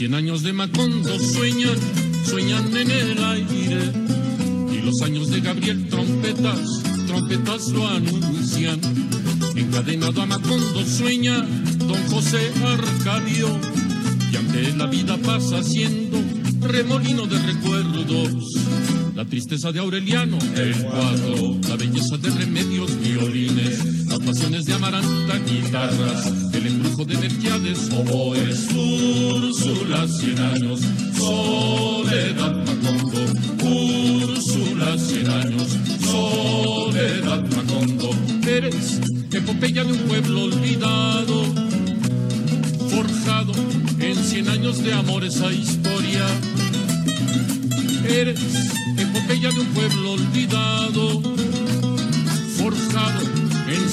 Cien años de Macondo sueñan, sueñan en el aire. Y los años de Gabriel trompetas, trompetas lo anuncian. Encadenado a Macondo sueña don José Arcadio. Y aunque la vida pasa siendo remolino de recuerdos, la tristeza de Aureliano, el cuadro, la belleza de remedios, violines, las pasiones de Amaranta, guitarras, embrujo de Melquiades, oboes, Úrsula, cien años, soledad, Macondo, Úrsula, cien años, soledad, Macondo, eres epopeya de un pueblo olvidado, forjado en cien años de amor esa historia. Eres epopeya de un pueblo olvidado,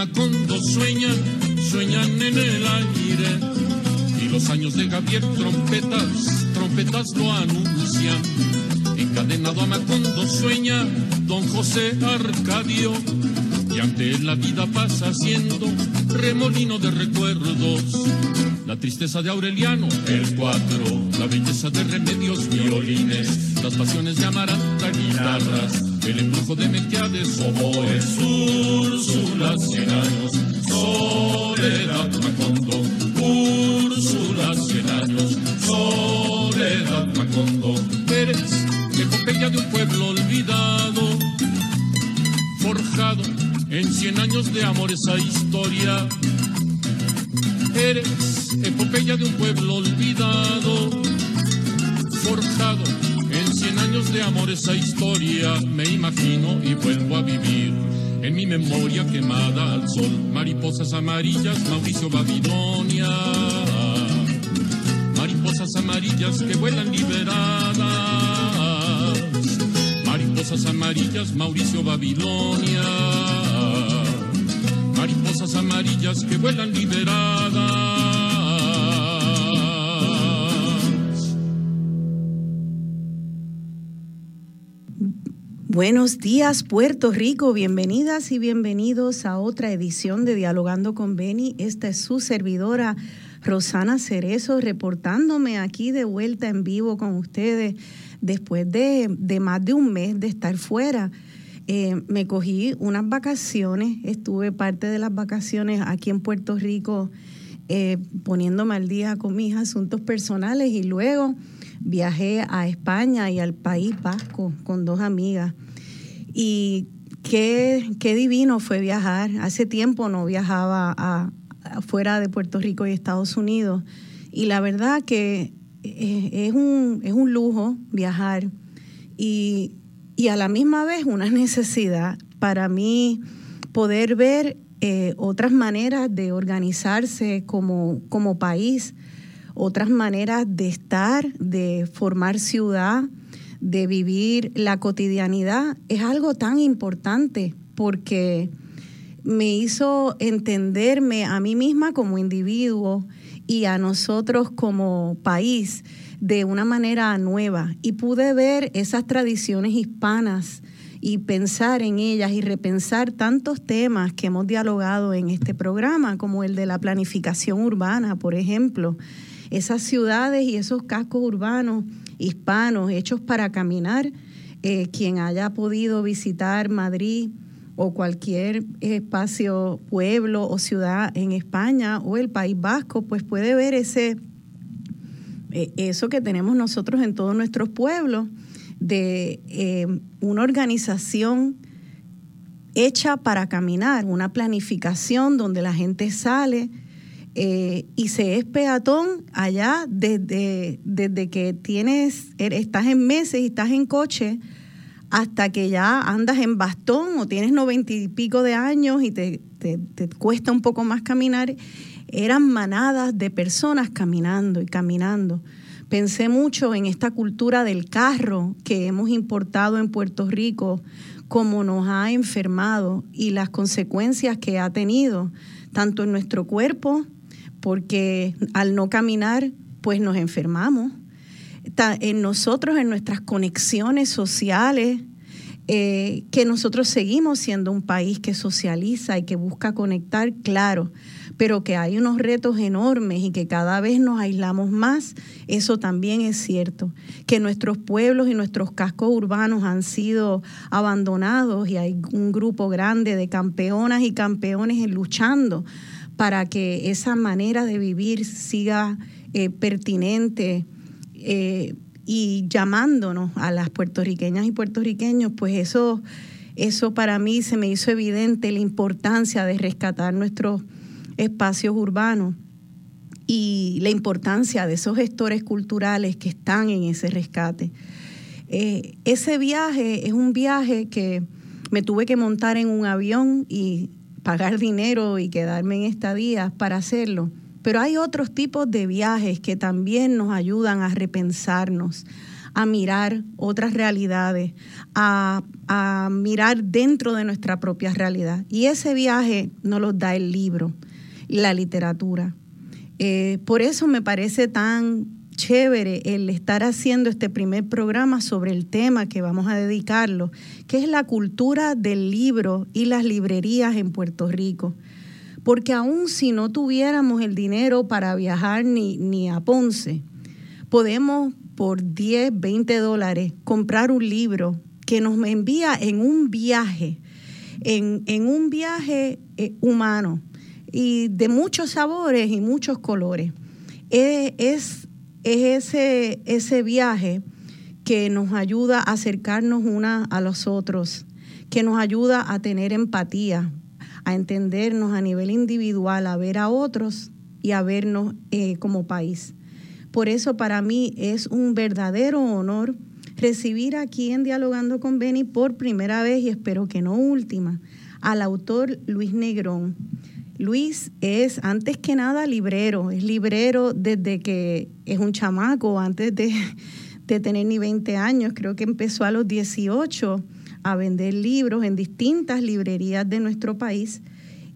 Macondo sueñan, sueñan en el aire. Y los años de Gabriel trompetas, trompetas lo anuncian. Encadenado a Macondo sueña don José Arcadio. Y ante él la vida pasa siendo remolino de recuerdos. La tristeza de Aureliano, el cuatro, la belleza de remedios, violines, las pasiones de Amaranta, guitarras, el embrujo de Melquiades, oboes, Úrsula, Mariposas amarillas, días, Puerto Rico. Bienvenidas y bienvenidos a otra edición de Dialogando con Beni. Esta es su servidora, Rosana Cerezo, reportándome aquí de vuelta en vivo con ustedes después de, de más de un mes de estar fuera. Eh, me cogí unas vacaciones, estuve parte de las vacaciones aquí en Puerto Rico eh, poniéndome al día con mis asuntos personales y luego viajé a España y al País Vasco con dos amigas. Y qué, qué divino fue viajar. Hace tiempo no viajaba a, fuera de Puerto Rico y Estados Unidos. Y la verdad que eh, es un, es un lujo viajar. Y y a la misma vez una necesidad para mí poder ver eh, otras maneras de organizarse como, como país, otras maneras de estar, de formar ciudad, de vivir la cotidianidad, es algo tan importante porque me hizo entenderme a mí misma como individuo y a nosotros como país de una manera nueva y pude ver esas tradiciones hispanas y pensar en ellas y repensar tantos temas que hemos dialogado en este programa, como el de la planificación urbana, por ejemplo. Esas ciudades y esos cascos urbanos hispanos hechos para caminar, eh, quien haya podido visitar Madrid o cualquier espacio, pueblo o ciudad en España o el País Vasco, pues puede ver ese eh, eso que tenemos nosotros en todos nuestros pueblos, de eh, una organización hecha para caminar, una planificación donde la gente sale Eh, y se es peatón allá desde, desde que tienes, er, estás en meses y estás en coche hasta que ya andas en bastón o tienes noventa y pico de años y te, te, cuesta un poco más caminar, eran manadas de personas caminando y caminando. Pensé mucho en esta cultura del carro que hemos importado en Puerto Rico, cómo nos ha enfermado y las consecuencias que ha tenido, tanto en nuestro cuerpo, porque al no caminar, pues nos enfermamos. En nosotros, en nuestras conexiones sociales, eh, que nosotros seguimos siendo un país que socializa y que busca conectar, claro, pero que hay unos retos enormes y que cada vez nos aislamos más, eso también es cierto. Que nuestros pueblos y nuestros cascos urbanos han sido abandonados y hay un grupo grande de campeonas y campeones luchando para que esa manera de vivir siga eh, pertinente eh, y llamándonos a las puertorriqueñas y puertorriqueños, pues eso, eso para mí se me hizo evidente la importancia de rescatar nuestros espacios urbanos y la importancia de esos gestores culturales que están en ese rescate. Eh, ese viaje es un viaje que me tuve que montar en un avión y pagar dinero y quedarme en estadías para hacerlo. Pero hay otros tipos de viajes que también nos ayudan a repensarnos, a mirar otras realidades, a, mirar dentro de nuestra propia realidad. Y ese viaje nos lo da el libro, la literatura. Eh, por eso me parece tan chévere el estar haciendo este primer programa sobre el tema que vamos a dedicarlo, que es la cultura del libro y las librerías en Puerto Rico. Porque aún si no tuviéramos el dinero para viajar ni, ni a Ponce, podemos por 10, 20 dólares comprar un libro que nos envía en un viaje, en, un viaje eh, humano y de muchos sabores y muchos colores. es es ese, ese viaje que nos ayuda a acercarnos una a los otros, que nos ayuda a tener empatía, a entendernos a nivel individual, a ver a otros y a vernos eh, como país. Por eso para mí es un verdadero honor recibir aquí en Dialogando con Beni por primera vez y espero que no última al autor Luis Negrón. Luis es antes que nada librero, es librero desde que es un chamaco, antes de, tener ni 20 años, creo que empezó a los 18 a vender libros en distintas librerías de nuestro país.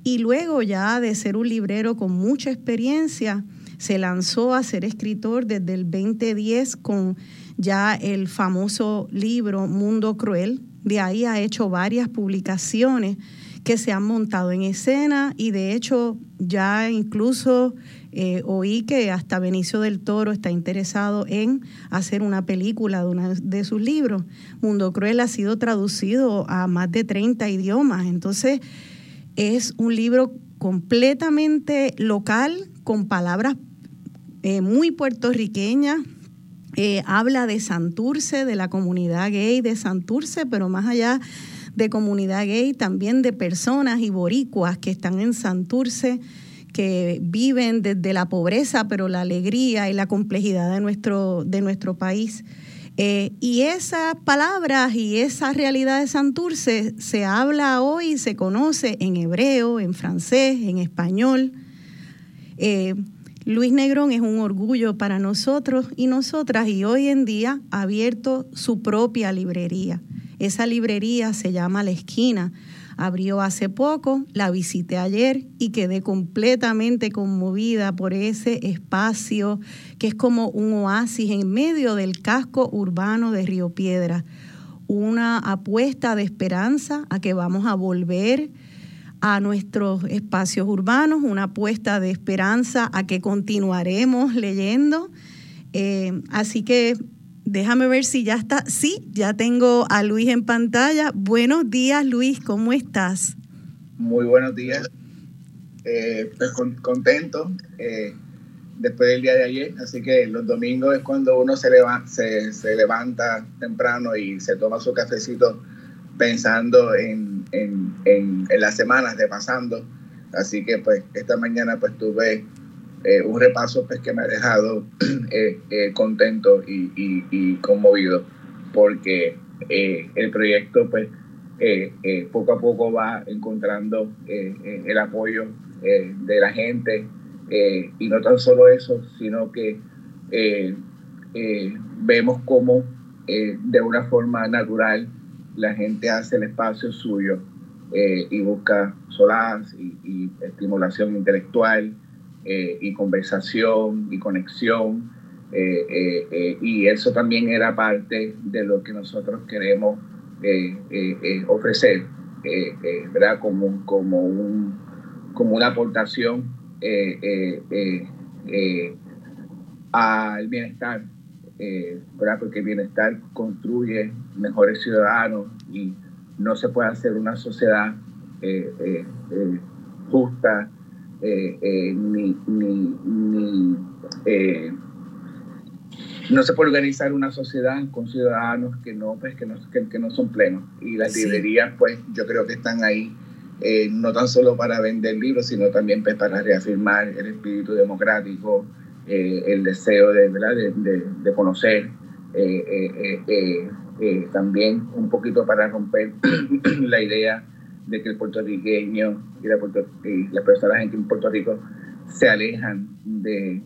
Y luego ya de ser un librero con mucha experiencia, se lanzó a ser escritor desde el 2010 con ya el famoso libro Mundo Cruel. De ahí ha hecho varias publicaciones que se han montado en escena y de hecho ya incluso eh, oí que hasta Benicio del Toro está interesado en hacer una película de uno de sus libros. Mundo Cruel ha sido traducido a más de 30 idiomas, entonces es un libro completamente local, con palabras eh, muy puertorriqueñas, eh, habla de Santurce, de la comunidad gay de Santurce, pero más allá de comunidad gay, también de personas y boricuas que están en Santurce, que viven desde la pobreza, pero la alegría y la complejidad de nuestro, de nuestro país. Eh, y esas palabras y esa realidad de Santurce se habla hoy se conoce en hebreo, en francés, en español. Eh, Luis Negrón es un orgullo para nosotros y nosotras y hoy en día ha abierto su propia librería. Esa librería se llama La Esquina. Abrió hace poco, la visité ayer y quedé completamente conmovida por ese espacio que es como un oasis en medio del casco urbano de Río Piedra. Una apuesta de esperanza a que vamos a volver a nuestros espacios urbanos, una apuesta de esperanza a que continuaremos leyendo. Eh, así que Déjame ver si ya está. Sí, ya tengo a Luis en pantalla. Buenos días, Luis, ¿cómo estás? Muy buenos días. Eh, pues contento eh, después del día de ayer. Así que los domingos es cuando uno se, levanta temprano y se toma su cafecito pensando en, en, en, en las semanas de pasando. Así que pues esta mañana pues tuve un repaso pues, que me ha dejado contento y, conmovido porque el proyecto pues poco a poco va encontrando el apoyo de la gente y no tan solo eso, sino que vemos cómo de una forma natural la gente hace el espacio suyo eh, y busca solaz y, estimulación intelectual eh, y conversación y conexión. Eh, y eso también era parte de lo que nosotros queremos ofrecer, ¿verdad? Como, como, un, como una aportación al bienestar eh, porque el bienestar construye mejores ciudadanos y no se puede hacer una sociedad eh, eh, eh, justa ni, no se puede organizar una sociedad con ciudadanos que no, pues, que no, que, no son plenos. Y las librerías, pues yo creo que están ahí no tan solo para vender libros, sino también pues, para reafirmar el espíritu democrático, eh, el deseo de, de, de, conocer, eh, eh, también un poquito para romper la idea de que el puertorriqueño y, la las personas en Puerto Rico se alejan de,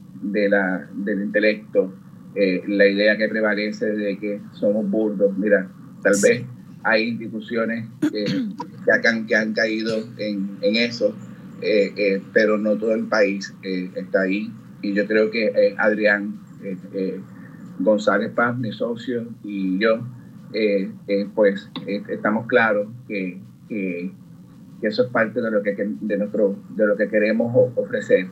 la, del intelecto, la idea que prevalece de que somos burdos. Mira, tal vez hay instituciones que, han, que han caído en, en eso, pero no todo el país está ahí y yo creo que eh, Adrián eh, eh, González Paz, mi socio, y yo, pues estamos claros que, eso es parte de lo que, de nuestro, de lo que queremos ofrecer.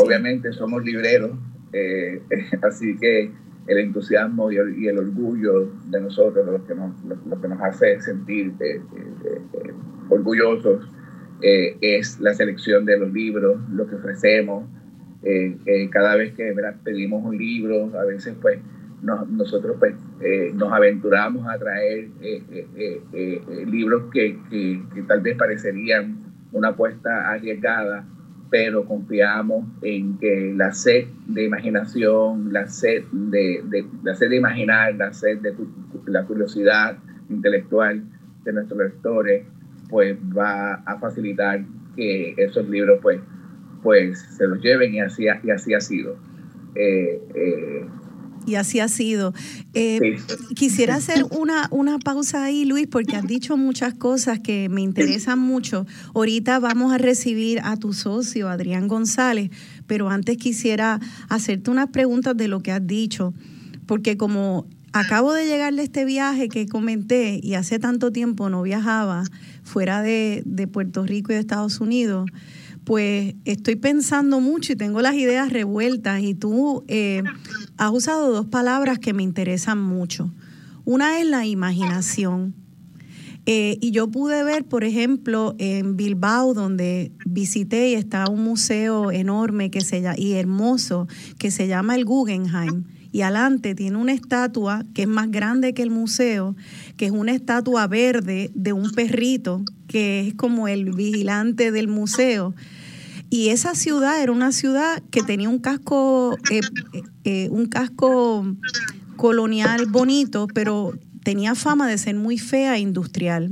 Obviamente somos libreros, así que el entusiasmo y el, orgullo de nosotros, lo que nos, lo, que nos hace sentir orgullosos, es la selección de los libros, lo que ofrecemos, eh, eh, cada vez que pedimos un libro, a veces pues nosotros pues eh, nos aventuramos a traer libros que, que, tal vez parecerían una apuesta arriesgada, pero confiamos en que la sed de imaginación, la sed de, de la sed de imaginar, la sed de la curiosidad intelectual de nuestros lectores, pues va a facilitar que esos libros pues pues se los lleven y así, y así ha sido. Eh, eh, y así ha sido. Eh, quisiera hacer una, una pausa ahí, Luis, porque has dicho muchas cosas que me interesan mucho. Ahorita vamos a recibir a tu socio, Adrián González, pero antes quisiera hacerte unas preguntas de lo que has dicho, porque como acabo de llegar de este viaje que comenté y hace tanto tiempo no viajaba fuera de, de Puerto Rico y de Estados Unidos, pues estoy pensando mucho y tengo las ideas revueltas y tú eh, has usado dos palabras que me interesan mucho. Una es la imaginación. Eh, y yo pude ver, por ejemplo, en Bilbao, donde visité y está un museo enorme que se, y hermoso que se llama el Guggenheim. Y adelante tiene una estatua que es más grande que el museo, que es una estatua verde de un perrito, que es como el vigilante del museo. Y esa ciudad era una ciudad que tenía un casco, eh, eh, un casco colonial bonito, pero tenía fama de ser muy fea e industrial.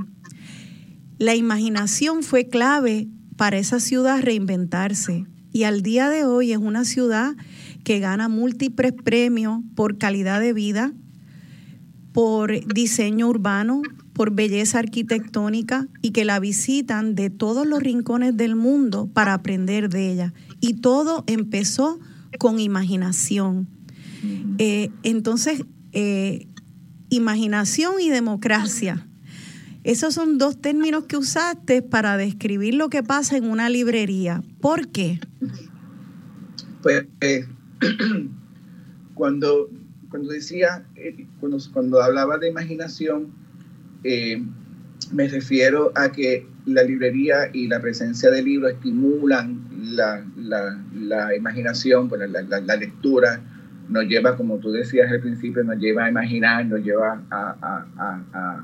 La imaginación fue clave para esa ciudad reinventarse y al día de hoy es una ciudad que gana múltiples premios por calidad de vida, por diseño urbano, por belleza arquitectónica y que la visitan de todos los rincones del mundo para aprender de ella. Y todo empezó con imaginación. Eh, entonces, eh, imaginación y democracia. Esos son dos términos que usaste para describir lo que pasa en una librería. ¿Por qué? Pues eh, cuando, cuando decía, cuando, cuando hablaba de imaginación, eh, me refiero a que la librería y la presencia de libros estimulan la, la, imaginación, pues la, lectura. Nos lleva, como tú decías al principio, nos lleva a imaginar, nos lleva a, a,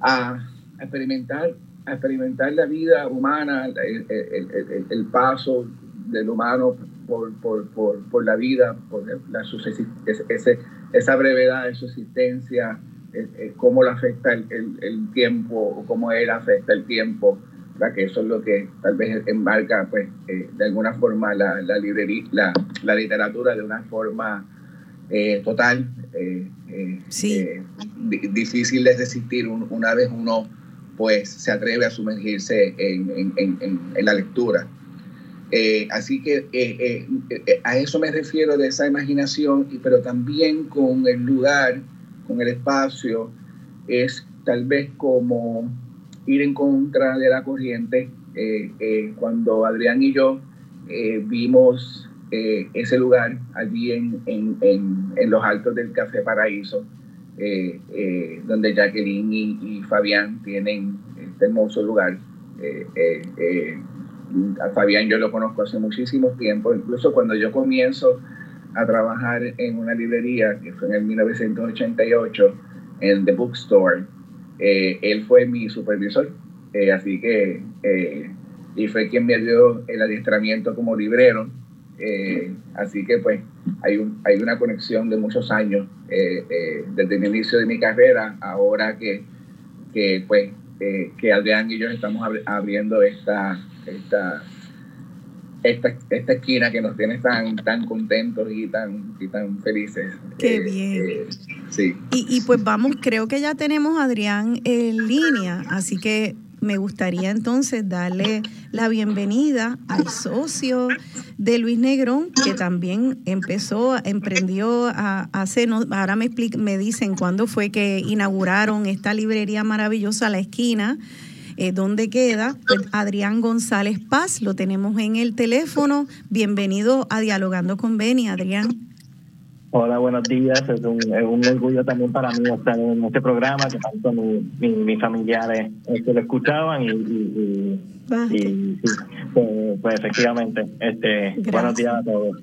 a, experimentar, a experimentar la vida humana, el, el, el, paso del humano por, por, por, por, la vida, por la, ese, esa brevedad de su existencia, cómo le afecta el, el, tiempo o cómo él afecta el tiempo, para que eso es lo que tal vez enmarca pues, eh, de alguna forma la, la, la, la, literatura de una forma eh, total, eh, difícil de resistir una vez uno pues se atreve a sumergirse en, en, en, la lectura. así que a eso me refiero de esa imaginación, pero también con el lugar, con el espacio, es tal vez como ir en contra de la corriente. Eh, eh, cuando Adrián y yo eh, vimos ese lugar allí en, en, en, los altos del Café Paraíso, donde Jacqueline y, Fabián tienen este hermoso lugar. a Fabián yo lo conozco hace muchísimo tiempo, incluso cuando yo comienzo a trabajar en una librería, que fue en el 1988, en The Bookstore, eh, él fue mi supervisor, eh, así que, eh, y fue quien me dio el adiestramiento como librero, así que pues hay, un, hay una conexión de muchos años desde el inicio de mi carrera, ahora que, que pues que Adrián y yo estamos abriendo esta, esta esta, esta esquina que nos tiene tan, tan contentos y tan, y tan felices. Qué eh, bien. Eh, sí. Y, y pues vamos, creo que ya tenemos a Adrián en línea, así que me gustaría entonces darle la bienvenida al socio de Luis Negrón, que también empezó, emprendió a hacer, ahora me, me dicen cuándo fue que inauguraron esta librería maravillosa La Esquina, eh, ¿Dónde queda? Pues Adrián González Paz, lo tenemos en el teléfono. Bienvenido a Dialogando con Beni, Adrián. Hola, buenos días. Es un, orgullo también para mí estar en este programa, que tanto mis familiares este, lo escuchaban y, y, pues, pues, efectivamente, este, buenos días a todos.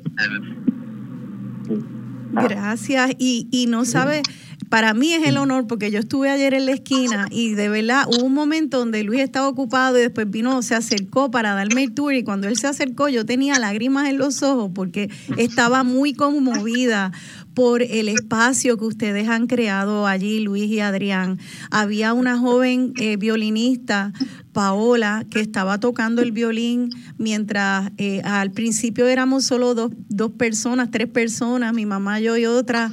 Gracias. Y, y no sabe, para mí es el honor porque yo estuve ayer en la esquina y de verdad hubo un momento donde Luis estaba ocupado y después vino, se acercó para darme el tour. Y cuando él se acercó yo tenía lágrimas en los ojos porque estaba muy conmovida por el espacio que ustedes han creado allí, Luis y Adrián. Había una joven eh, violinista, Paola, que estaba tocando el violín mientras eh, al principio éramos solo dos, dos personas, tres personas, mi mamá, yo y otra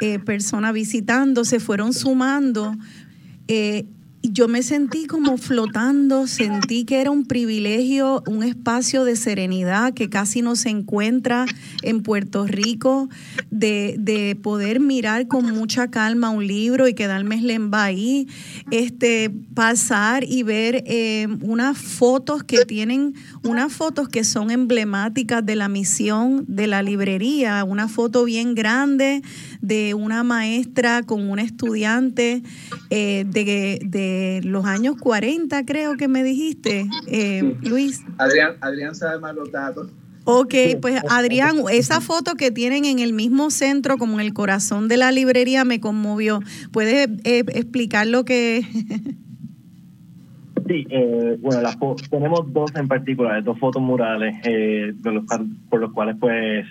eh, personas visitando, se fueron sumando. Eh, yo me sentí como flotando, sentí que era un privilegio, un espacio de serenidad que casi no se encuentra en Puerto Rico, de, de poder mirar con mucha calma un libro y quedarme en ahí, este, pasar y ver eh, unas fotos que tienen, unas fotos que son emblemáticas de la misión de la librería, una foto bien grande de una maestra con un estudiante eh, de, de, los años 40, creo que me dijiste, eh, Luis. Adrián, Adrián sabe más los datos. Ok, pues Adrián, esa foto que tienen en el mismo centro, como en el corazón de la librería, me conmovió. ¿Puedes eh, explicar lo que Sí, eh, bueno, las tenemos dos en particular, dos fotos murales eh, por los cuales pues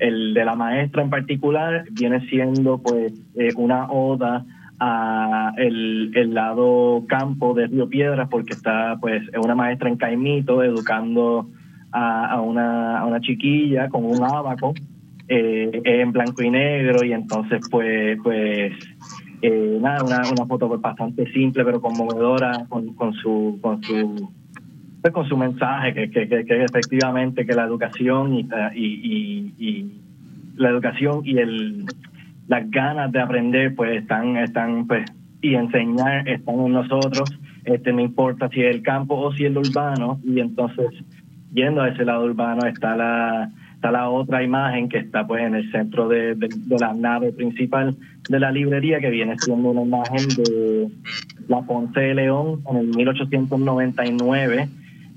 el de la maestra en particular viene siendo pues eh, una oda a el, el, lado campo de Río Piedras porque está pues es una maestra en Caimito educando a, a, una, a una chiquilla con un abaco eh, en blanco y negro y entonces pues pues eh, nada una, una foto pues, bastante simple pero conmovedora con, con su con su pues, con su mensaje, que, que, que, efectivamente que la educación y, y, la educación y el las ganas de aprender pues están están pues y enseñar están en nosotros. Este no importa si es el campo o si es el urbano y entonces yendo a ese lado urbano está la está la otra imagen que está pues en el centro de, de, de la nave principal de la librería que viene siendo una imagen de la Ponce de León en el 1899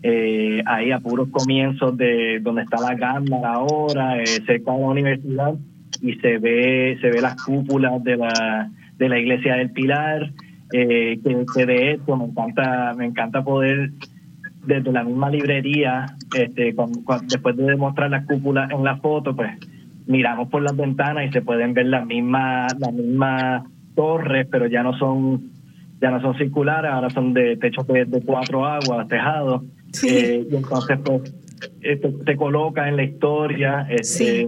eh, ahí a puros comienzos de donde está la cámara ahora, eh, cerca de la universidad, y se ve, se ve las cúpulas de la, de la iglesia del Pilar, eh, que, de esto me encanta, me encanta poder desde la misma librería, este, después de demostrar las cúpulas en la foto, pues miramos por las ventanas y se pueden ver las mismas, las mismas torres, pero ya no son ya no son circulares, ahora son de techos de, cuatro aguas, tejados. Eh, y entonces, pues, te coloca en la historia este,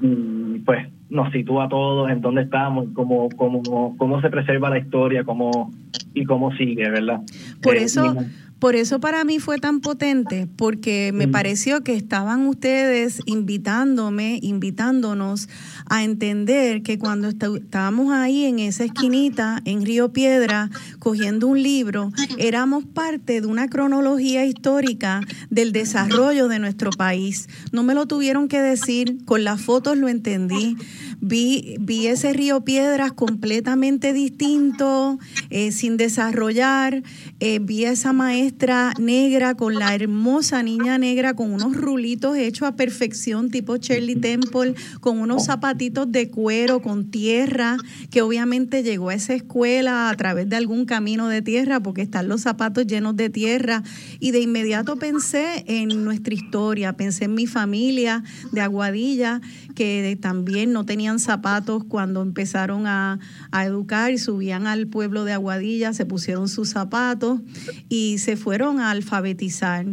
y, pues nos sitúa a todos en dónde estamos, cómo, cómo, cómo se preserva la historia cómo, y cómo sigue, ¿verdad? Por eh, eso... Por eso para mí fue tan potente, porque me mm. pareció que estaban ustedes invitándome, invitándonos a entender que cuando estábamos ahí en esa esquinita, en Río Piedra, cogiendo un libro, éramos parte de una cronología histórica del desarrollo de nuestro país. No me lo tuvieron que decir, con las fotos lo entendí. Vi, vi ese Río Piedras completamente distinto, eh, sin desarrollar. Eh, vi a esa maestra negra con la hermosa niña negra con unos rulitos hechos a perfección, tipo Shirley Temple, con unos zapatitos de cuero, con tierra, que obviamente llegó a esa escuela a través de algún camino de tierra, porque están los zapatos llenos de tierra. Y de inmediato pensé en nuestra historia, pensé en mi familia de Aguadilla, que también no tenían zapatos cuando empezaron a, educar y subían al pueblo de Aguadilla, se pusieron sus zapatos y se fueron a alfabetizar.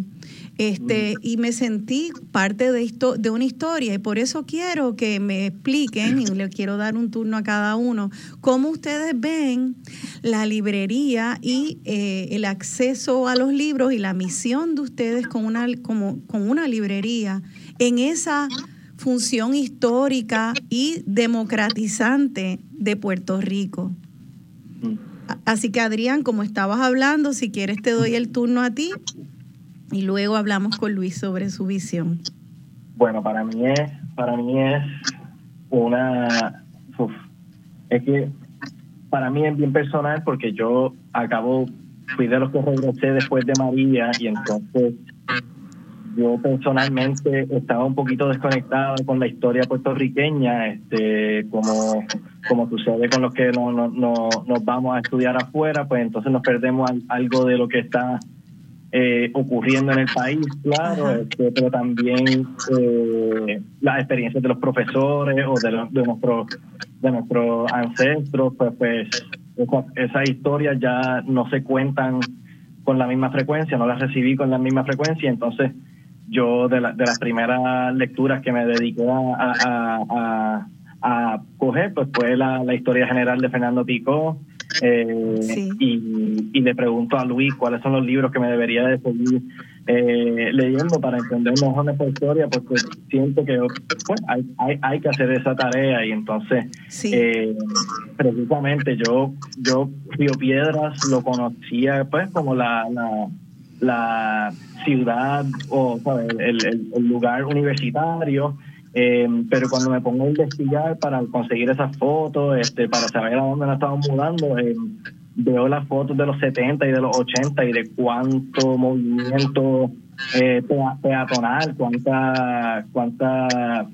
Este, y me sentí parte de, esto, de una historia y por eso quiero que me expliquen, y le quiero dar un turno a cada uno, cómo ustedes ven la librería y eh, el acceso a los libros y la misión de ustedes con una, como, con una librería en esa función histórica y democratizante de Puerto Rico. Así que Adrián, como estabas hablando, si quieres te doy el turno a ti y luego hablamos con Luis sobre su visión. Bueno, para mí es, para mí es una, es que para mí es bien personal porque yo acabo, fui de los que regresé después de María y entonces yo personalmente estaba un poquito desconectado con la historia puertorriqueña, este, como, como sucede con los que no, no, no, nos vamos a estudiar afuera, pues entonces nos perdemos algo de lo que está eh, ocurriendo en el país, claro, este, pero también eh, las experiencias de los profesores o de, de, nuestros de nuestros ancestros, pues, pues esas historias ya no se cuentan con la misma frecuencia, no las recibí con la misma frecuencia, entonces yo de, de las primeras lecturas que me dediqué a, a, coger, pues fue la, la, historia general de Fernando Pico. Eh, y, y, le pregunto a Luis cuáles son los libros que me debería de seguir eh, leyendo para entender mejor esta historia, porque siento que pues, hay, hay, hay, que hacer esa tarea y entonces eh, precisamente yo yo Río Piedras lo conocía pues como la, la la ciudad o El, lugar universitario. Eh, pero cuando me pongo a investigar para conseguir esas fotos, este, para saber a dónde nos estamos mudando, eh, veo las fotos de los 70 y de los 80 y de cuánto movimiento eh, peatonal, cuánta, cuánta,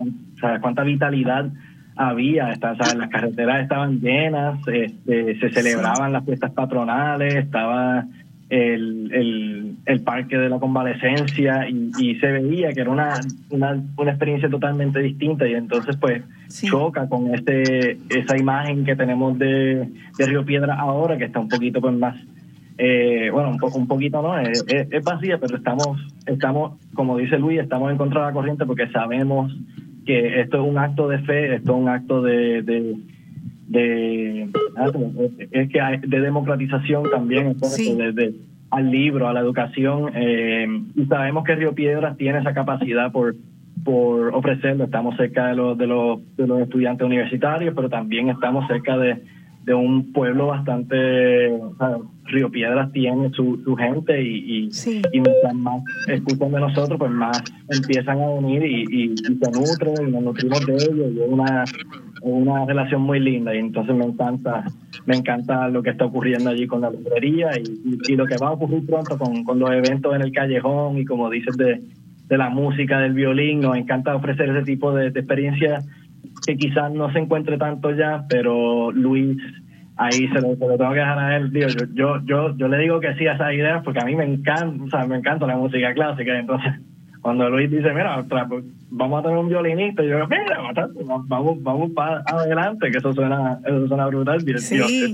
cuánta vitalidad había, está, las carreteras estaban llenas, este, se celebraban las fiestas patronales, estaba el, el, el, parque de la convalecencia y, se veía que era una, una, una, experiencia totalmente distinta y entonces pues choca con este esa imagen que tenemos de, de, Río Piedra ahora que está un poquito pues más eh, bueno un, un poquito no es, es, vacía pero estamos estamos como dice Luis estamos en contra de la corriente porque sabemos que esto es un acto de fe esto es un acto de, de de es que hay, de democratización también desde al libro a la educación eh, y sabemos que Río Piedras tiene esa capacidad por por ofrecerlo. Estamos cerca de los de los de los estudiantes universitarios pero también estamos cerca de de un pueblo bastante, Río Piedras tiene su, su gente y, y, mientras más escuchan de nosotros, pues más empiezan a unir y, y, se nutren y nos nutrimos de ellos y es una, una relación muy linda y entonces me encanta me encanta lo que está ocurriendo allí con la librería y, lo que va a ocurrir pronto con, con los eventos en el callejón y como dices de, de la música, del violín, nos encanta ofrecer ese tipo de, de experiencias que quizás no se encuentre tanto ya, pero Luis ahí se lo, tengo que dejar a él. Digo, yo, yo, yo, le digo que sí a esas ideas porque a mí me encanta, o sea, me encanta la música clásica. Entonces, cuando Luis dice, mira, vamos a tener un violinista, y yo digo, mira, vamos, vamos para adelante, que eso suena, eso suena brutal. Sí.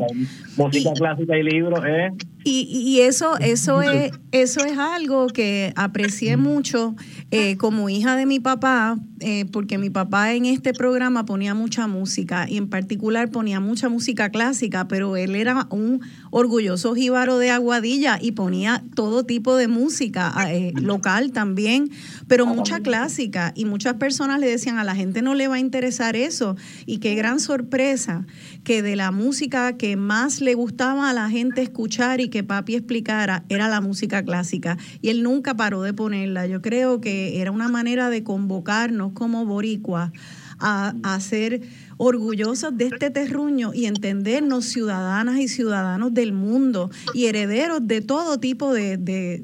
música clásica y libros es y, y, eso, eso es, eso es algo que aprecié mucho eh, como hija de mi papá, eh, porque mi papá en este programa ponía mucha música y en particular ponía mucha música clásica, pero él era un orgulloso jíbaro de Aguadilla y ponía todo tipo de música eh, local también, pero mucha clásica. Y muchas personas le decían a la gente no le va a interesar eso y qué gran sorpresa que de la música que más le gustaba a la gente escuchar y que papi explicara era la música clásica. Y él nunca paró de ponerla. Yo creo que era una manera de convocarnos como boricuas a, a ser orgullosos de este terruño y entendernos ciudadanas y ciudadanos del mundo y herederos de todo tipo de,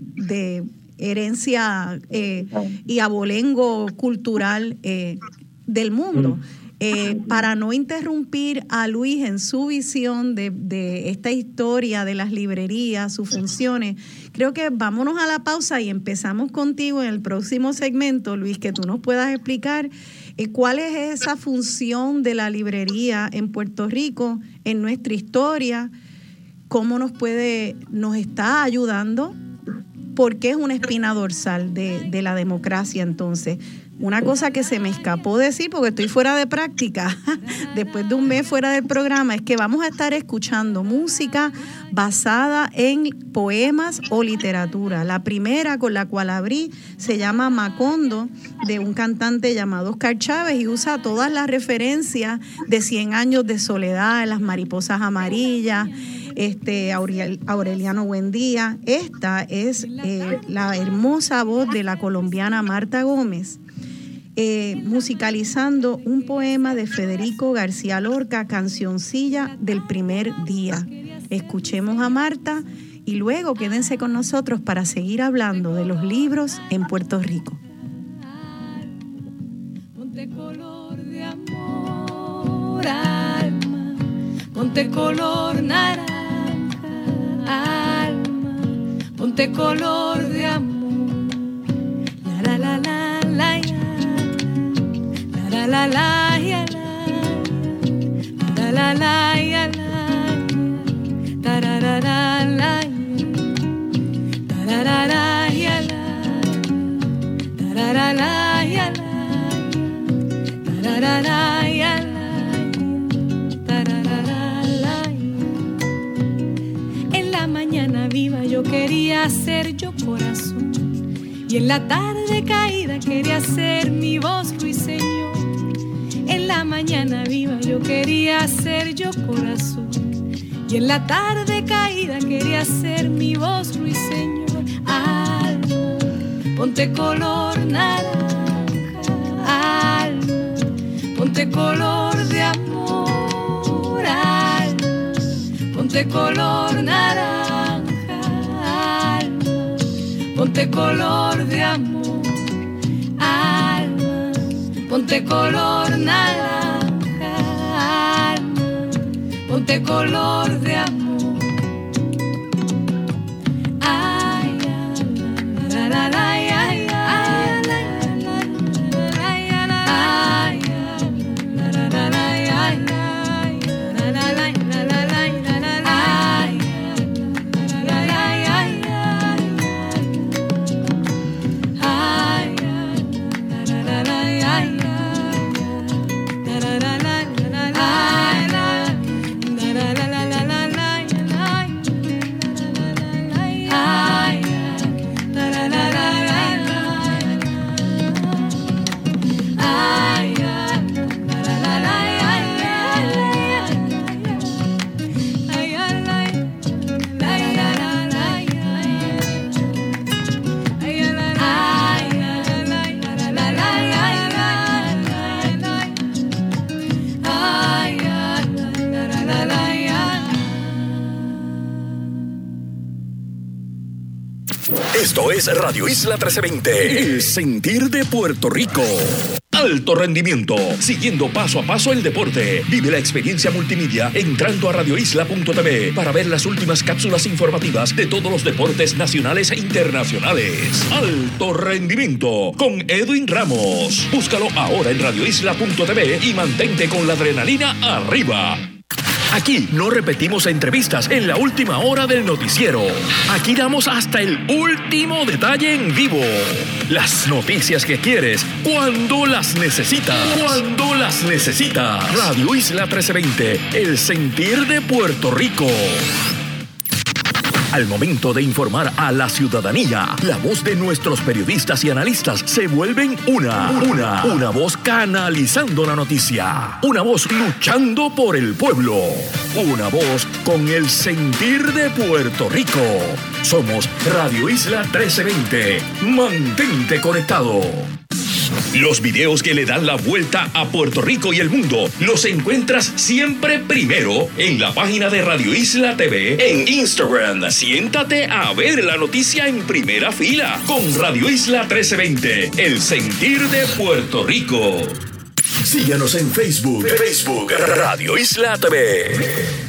herencia eh, y abolengo cultural eh, del mundo. Eh, para no interrumpir a Luis en su visión de, esta historia de las librerías, sus funciones, creo que vámonos a la pausa y empezamos contigo en el próximo segmento, Luis, que tú nos puedas explicar eh, cuál es esa función de la librería en Puerto Rico, en nuestra historia, cómo nos puede, nos está ayudando, porque es una espina dorsal de, de la democracia entonces. Una cosa que se me escapó decir porque estoy fuera de práctica, después de un mes fuera del programa, es que vamos a estar escuchando música basada en poemas o literatura. La primera con la cual abrí se llama Macondo, de un cantante llamado Oscar Chávez, y usa todas las referencias de 100 años de soledad, las mariposas amarillas este Aureliano Buendía. Esta es eh, la hermosa voz de la colombiana Marta Gómez. Eh, musicalizando un poema de Federico García Lorca, cancioncilla del primer día. Escuchemos a Marta y luego quédense con nosotros para seguir hablando de los libros en Puerto Rico. Ponte color de amor, alma, ponte color naranja, alma, ponte color de amor, la la la en la mañana viva yo quería ser yo corazón y en la tarde caída quería ser mi voz ruiseñor en la mañana viva yo quería ser yo corazón. Y en la tarde caída quería ser mi voz ruiseñor. Alma, ponte color naranja. Alma, ponte color de amor. Alma, ponte color naranja. Alma, ponte color de amor ponte color naranja, ponte color de amor. Radio Isla 1320, el sentir de Puerto Rico. alto rendimiento, siguiendo paso a paso el deporte. Vive la experiencia multimedia entrando a radioisla.tv para ver las últimas cápsulas informativas de todos los deportes nacionales e internacionales. Alto rendimiento con Edwin Ramos. Búscalo ahora en radioisla.tv y mantente con la adrenalina arriba. Aquí no repetimos entrevistas en la última hora del noticiero. Aquí damos hasta el último detalle en vivo. Las noticias que quieres cuando las necesitas. Cuando las necesitas. Radio Isla 1320, el sentir de Puerto Rico. Al momento de informar a la ciudadanía, la voz de nuestros periodistas y analistas se vuelven una, una, una voz canalizando la noticia, una voz luchando por el pueblo, una voz con el sentir de Puerto Rico. Somos Radio Isla 1320. Mantente conectado. Los videos que le dan la vuelta a Puerto Rico y el mundo los encuentras siempre primero en la página de Radio Isla TV en Instagram. Siéntate a ver la noticia en primera fila con Radio Isla 1320, el sentir de Puerto Rico. Síganos en Facebook, Facebook Radio Isla TV.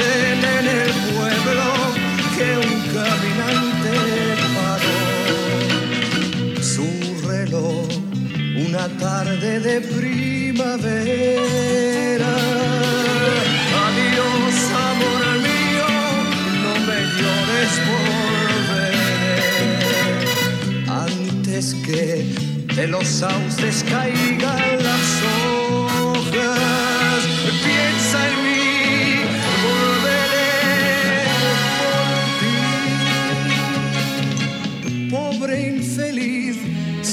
En el pueblo que un caminante paró su reloj una tarde de primavera. Adiós, amor mío, no me llores volveré antes que de los sauces caigan las hojas.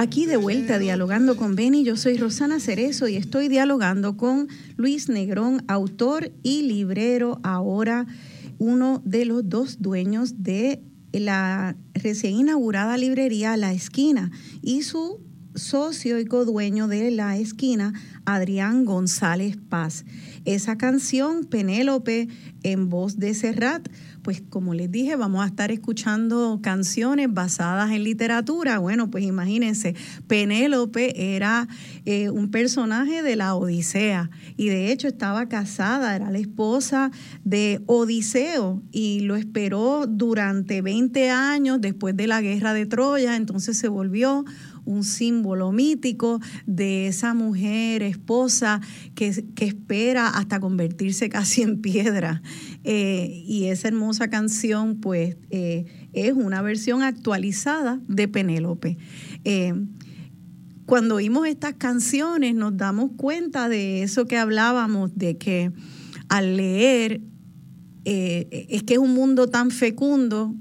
Aquí de vuelta dialogando con Beni, yo soy Rosana Cerezo y estoy dialogando con Luis Negrón, autor y librero, ahora uno de los dos dueños de la recién inaugurada librería La Esquina y su socio y codueño de La Esquina, Adrián González Paz. Esa canción, Penélope, en voz de Serrat, pues como les dije, vamos a estar escuchando canciones basadas en literatura. Bueno, pues imagínense, Penélope era eh, un personaje de la Odisea y de hecho estaba casada, era la esposa de Odiseo y lo esperó durante 20 años después de la guerra de Troya, entonces se volvió un símbolo mítico de esa mujer esposa que, espera hasta convertirse casi en piedra. Eh, y esa hermosa canción, pues, eh, es una versión actualizada de Penélope. Eh, cuando oímos estas canciones nos damos cuenta de eso que hablábamos, de que al leer es que es un mundo tan fecundo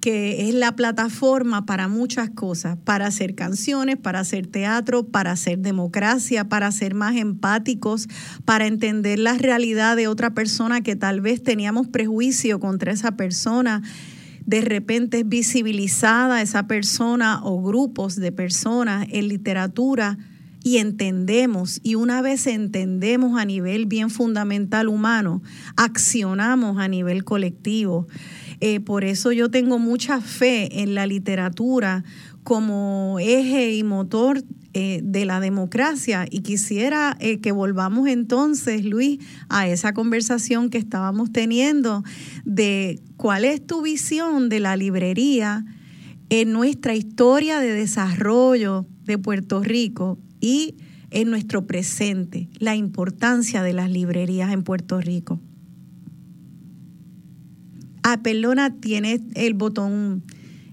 que es la plataforma para muchas cosas, para hacer canciones, para hacer teatro, para hacer democracia, para ser más empáticos, para entender la realidad de otra persona que tal vez teníamos prejuicio contra esa persona. De repente es visibilizada esa persona o grupos de personas en literatura y entendemos, y una vez entendemos a nivel bien fundamental humano, accionamos a nivel colectivo. Eh, por eso yo tengo mucha fe en la literatura como eje y motor eh, de la democracia y quisiera eh, que volvamos entonces, Luis, a esa conversación que estábamos teniendo de cuál es tu visión de la librería en nuestra historia de desarrollo de Puerto Rico y en nuestro presente, la importancia de las librerías en Puerto Rico. Ah, perdona, tiene el botón,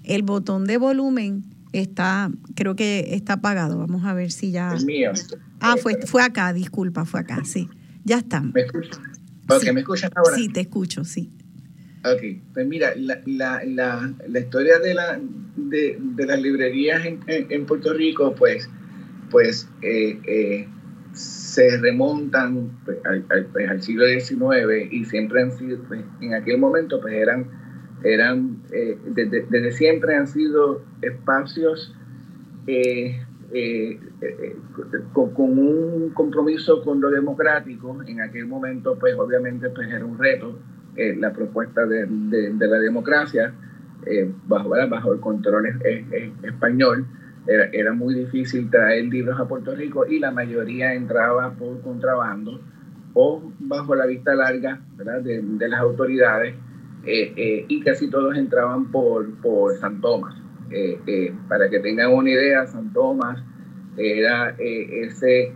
el botón de volumen está, creo que está apagado. Vamos a ver si ya. El mío. Ah, fue, fue acá, disculpa, fue acá, sí. Ya está. ¿Me escuchas? Ok, ¿me escuchas ahora? Sí, te escucho, sí. Ok, pues mira, la, la, la, la historia de, la, de, de las librerías en, en, Puerto Rico, pues, pues eh, eh, se remontan pues, al, al, pues, al, siglo XIX y siempre han sido, pues, en aquel momento, pues eran, eran eh, desde, siempre han sido espacios con, un compromiso con lo democrático. En aquel momento, pues obviamente, pues era un reto la propuesta de, de, la democracia bajo, bajo el control español. Era, era, muy difícil traer libros a Puerto Rico y la mayoría entraba por contrabando o bajo la vista larga de, de, las autoridades eh, y casi todos entraban por, por San Tomás. para que tengan una idea, San Tomás era ese,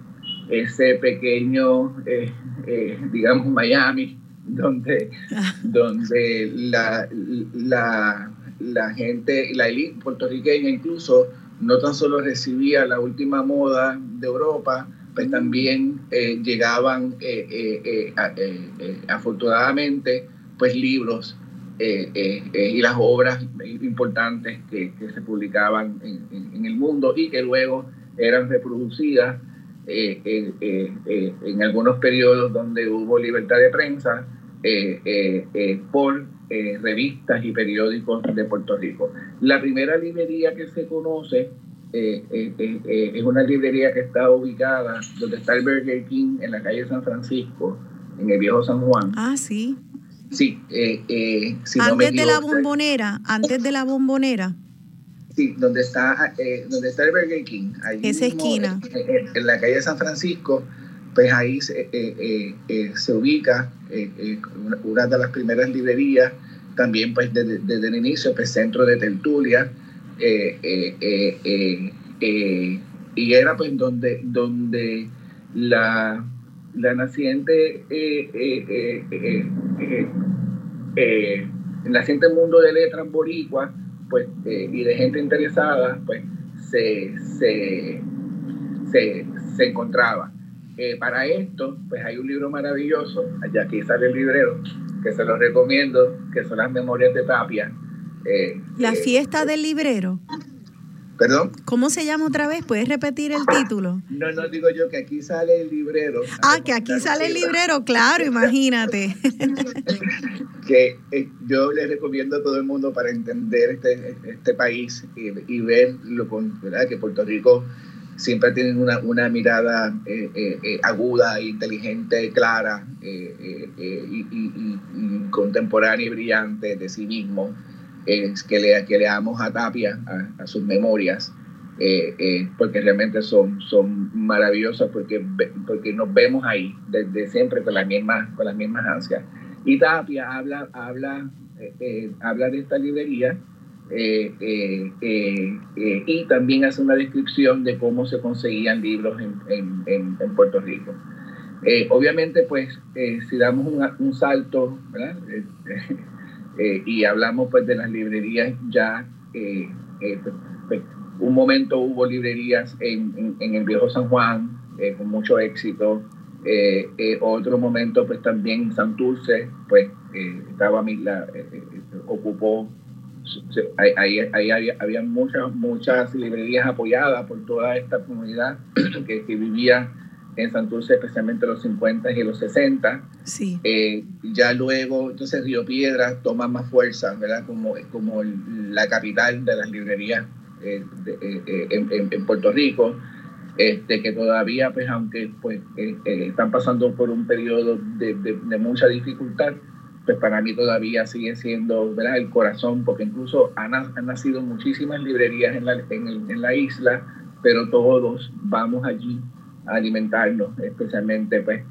ese pequeño, digamos, Miami donde, donde la, la, la, gente, la élite puertorriqueña incluso, no tan solo recibía la última moda de Europa, pues mm. también eh, llegaban eh, eh, afortunadamente pues libros y las obras importantes que, que se publicaban en, en, el mundo y que luego eran reproducidas en algunos periodos donde hubo libertad de prensa eh, eh, eh, revistas y periódicos de Puerto Rico. La primera librería que se conoce es una librería que está ubicada donde está el Burger King en la calle San Francisco, en el viejo San Juan. Ah, sí. Sí, si antes de la bombonera, antes de la bombonera. Sí, donde está, donde está el Burger King. Esa esquina. en la calle San Francisco, pues ahí se, eh, eh, eh, se ubica una de las primeras librerías, también pues desde, desde el inicio, pues centro de tertulia, y era pues donde, donde la, la naciente, naciente mundo de letras boricua, pues, y de gente interesada, pues se, se, se, se encontraba. Eh, para esto, pues hay un libro maravilloso, allá aquí sale el librero, que se lo recomiendo, que son las memorias de Tapia. Eh, la eh, fiesta del librero. ¿Perdón? ¿Cómo se llama otra vez? ¿Puedes repetir el título? No, no digo yo que aquí sale el librero. Ah, que aquí sale el librero, claro, imagínate. que yo les recomiendo a todo el mundo para entender este, este país y, y ver lo, ¿verdad? que Puerto Rico siempre tienen una, una mirada eh, eh, eh, aguda, inteligente, clara y, y, contemporánea y brillante de sí mismo, que, le, que leamos a Tapia, a, sus memorias, porque realmente son, son maravillosas, porque, porque nos vemos ahí desde siempre con las mismas, con las mismas ansias. Y Tapia habla, habla, habla de esta librería eh, eh, eh, y también hace una descripción de cómo se conseguían libros en, en, en Puerto Rico. obviamente, pues, si damos un, salto, y hablamos pues de las librerías ya, pues, pues, un momento hubo librerías en, el viejo San Juan con mucho éxito, otro momento pues también Santurce, pues estaba la, ocupó ahí, ahí, había, muchas, muchas librerías apoyadas por toda esta comunidad que, vivía en Santurce, especialmente los 50 y los 60. Sí. Eh, ya luego, entonces Río Piedra toma más fuerza, ¿verdad? Como, como la capital de las librerías eh, eh, en, en, Puerto Rico. este, que todavía, pues aunque pues, eh, eh, están pasando por un periodo de, de, mucha dificultad, pues para mí todavía sigue siendo ¿verdad? el corazón, porque incluso han, han nacido muchísimas librerías en la, en, en la isla, pero todos vamos allí a alimentarnos, especialmente pues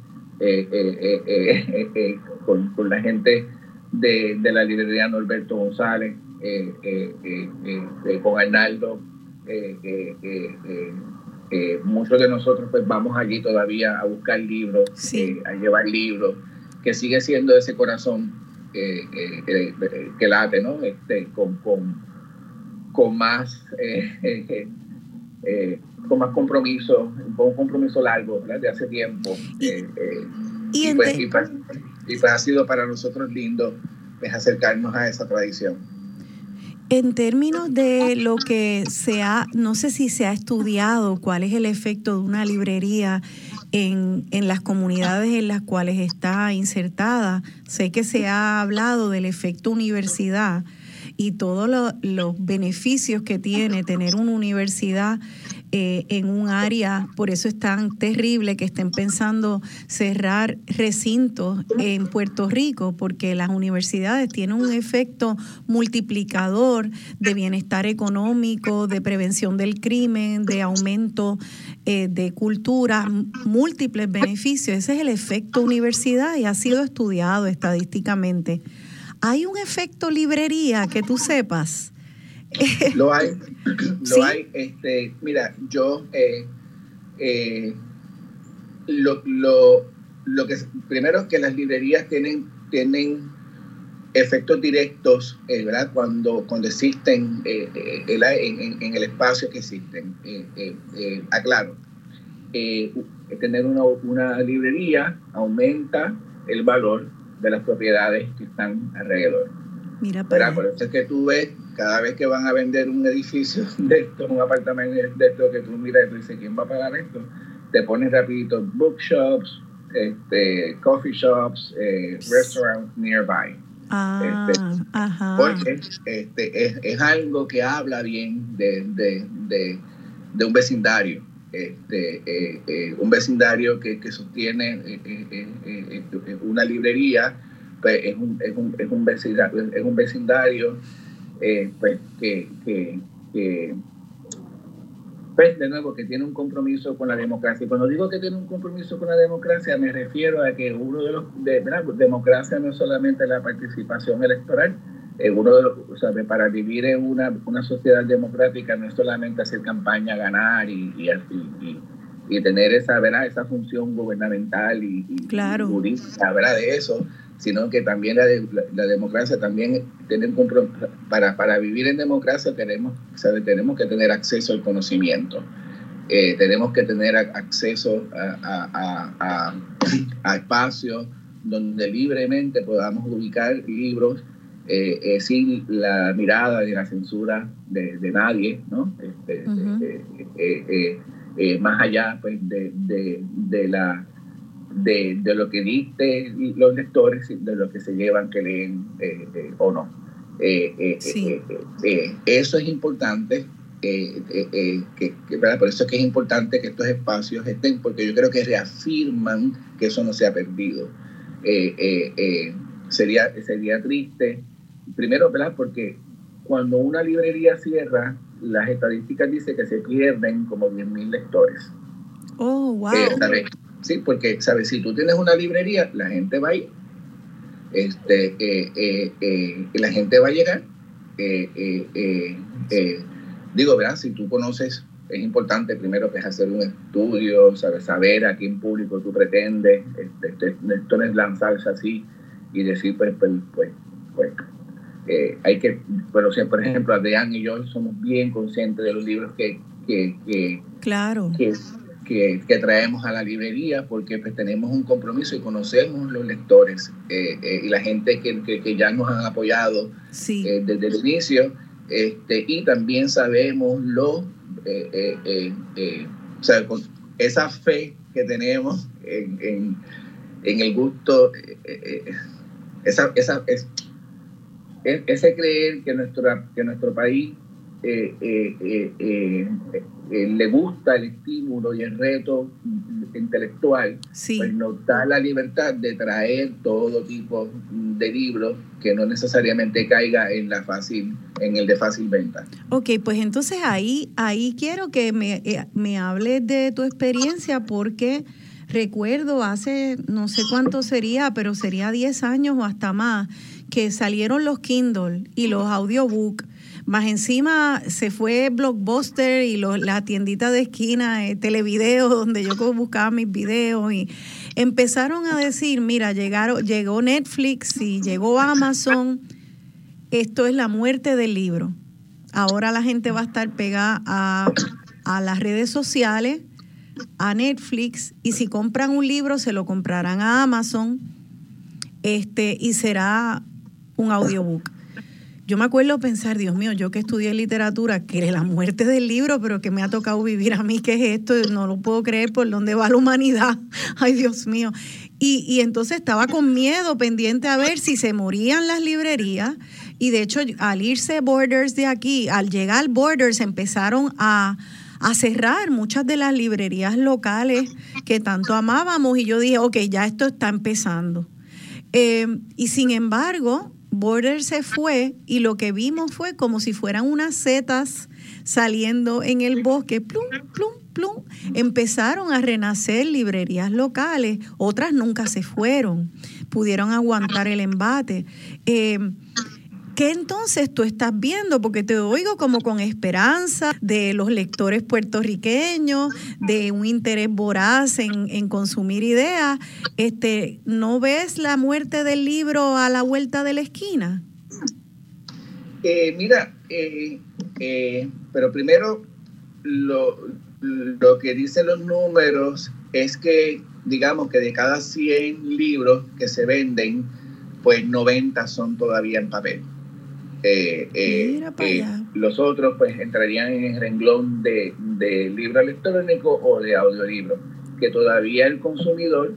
con, con, la gente de, de, la librería Norberto González, con Arnaldo, muchos de nosotros pues vamos allí todavía a buscar libros, a llevar libros, que sigue siendo ese corazón que late, ¿no? Este, con, con, con más con más compromiso, un compromiso largo, De hace tiempo. Y, pues, y, pues, pues, ha sido para nosotros lindo pues, acercarnos a esa tradición. En términos de lo que se ha, no sé si se ha estudiado cuál es el efecto de una librería en, en, las comunidades en las cuales está insertada. Sé que se ha hablado del efecto universidad y todos los beneficios que tiene tener una universidad eh, en un área, por eso es tan terrible que estén pensando cerrar recintos en Puerto Rico, porque las universidades tienen un efecto multiplicador de bienestar económico, de prevención del crimen, de aumento eh, de cultura, múltiples beneficios. Ese es el efecto universidad y ha sido estudiado estadísticamente. ¿Hay un efecto librería que tú sepas? Lo hay, lo hay. Este, mira, yo eh, eh, lo, lo, que primero es que las librerías tienen, tienen efectos directos, eh, ¿verdad? Cuando, cuando existen en, el espacio que existen. aclaro, tener una, una librería aumenta el valor de las propiedades que están alrededor. Mira, para Por eso es que tú ves, cada vez que van a vender un edificio de esto, un apartamento de esto, que tú miras y tú dices, ¿quién va a pagar esto? Te pones rapidito bookshops, este, coffee shops, eh, restaurants nearby. Ah, este, ajá. Porque este, es, es, algo que habla bien de, de, de, de un vecindario. Este, eh, eh, un vecindario que, que sostiene una librería pues es un, es un, es un vecindario, es un vecindario eh, pues, que, que, que pues, de nuevo, que tiene un compromiso con la democracia. Y cuando digo que tiene un compromiso con la democracia, me refiero a que uno de los, de, democracia no es solamente la participación electoral, eh, uno de los, o sea, para vivir en una, una, sociedad democrática no es solamente hacer campaña, ganar y, y, y, y tener esa, ¿verdad? esa función gubernamental y, claro. jurídica, ¿verdad? de eso, sino que también la, la democracia también tiene para, para vivir en democracia tenemos, ¿sabe? tenemos que tener acceso al conocimiento. Eh, tenemos que tener acceso a, a, a, espacios donde libremente podamos ubicar libros eh, eh, sin la mirada ni la censura de, de nadie, ¿no? Este, más allá pues, de, de, de la de, de, lo que dicen los lectores, de lo que se llevan que leen eh, eh, o no. Eh, eso es importante, que, por eso es que es importante que estos espacios estén, porque yo creo que reafirman que eso no se ha perdido. sería, sería triste, primero, ¿verdad? porque cuando una librería cierra, las estadísticas dicen que se pierden como 10.000 lectores. Oh, wow. Sí, porque, ¿sabes? Si tú tienes una librería, la gente va a ir. Este, eh, eh, eh, la gente va a llegar. digo, ¿verdad? Si tú conoces, es importante primero que es hacer un estudio, ¿sabes? saber a quién público tú pretendes. Este, este, esto no es lanzarse así y decir, pues, pues, pues, pues hay que, pero si, por ejemplo, Adrián y yo somos bien conscientes de los libros que, que, que, claro. que, que, traemos a la librería porque pues, tenemos un compromiso y conocemos los lectores eh, eh, y la gente que, que, ya nos han apoyado eh, desde el inicio este, y también sabemos lo, o sea, esa fe que tenemos en, en, en el gusto, esa, esa, es, ese creer que, nuestro que nuestro país eh, eh, eh, le gusta el estímulo y el reto intelectual, pues nos da la libertad de traer todo tipo de libros que no necesariamente caiga en la fácil, en el de fácil venta. Ok, pues entonces ahí, ahí quiero que me, me hables de tu experiencia porque recuerdo hace no sé cuánto sería, pero sería 10 años o hasta más, que salieron los Kindle y los audiobooks más encima se fue Blockbuster y la tiendita de esquina, eh, televideo, donde yo buscaba mis videos y empezaron a decir, mira, llegaron, llegó Netflix y llegó Amazon, esto es la muerte del libro. Ahora la gente va a estar pegada a, a las redes sociales, a Netflix, y si compran un libro se lo comprarán a Amazon este, y será un audiobook yo me acuerdo pensar, Dios mío, yo que estudié literatura, que es la muerte del libro, pero que me ha tocado vivir a mí, ¿qué es esto? No lo puedo creer por dónde va la humanidad. Ay, Dios mío. Y, y entonces estaba con miedo, pendiente a ver si se morían las librerías. Y de hecho, al irse Borders de aquí, al llegar Borders, empezaron a, a cerrar muchas de las librerías locales que tanto amábamos. Y yo dije, ok, ya esto está empezando. Eh, y sin embargo, Border se fue y lo que vimos fue como si fueran unas setas saliendo en el bosque, plum, plum, plum. Empezaron a renacer librerías locales, otras nunca se fueron, pudieron aguantar el embate. Eh, ¿Qué entonces tú estás viendo? Porque te oigo como con esperanza de los lectores puertorriqueños, de un interés voraz en, consumir ideas. Este, ¿No ves la muerte del libro a la vuelta de la esquina? Eh, mira, eh, eh, pero primero lo, lo que dicen los números es que, digamos que de cada 100 libros que se venden, pues 90 son todavía en papel. Eh, eh, eh, los otros pues entrarían en el renglón de, de, libro electrónico o de audiolibro, que todavía el consumidor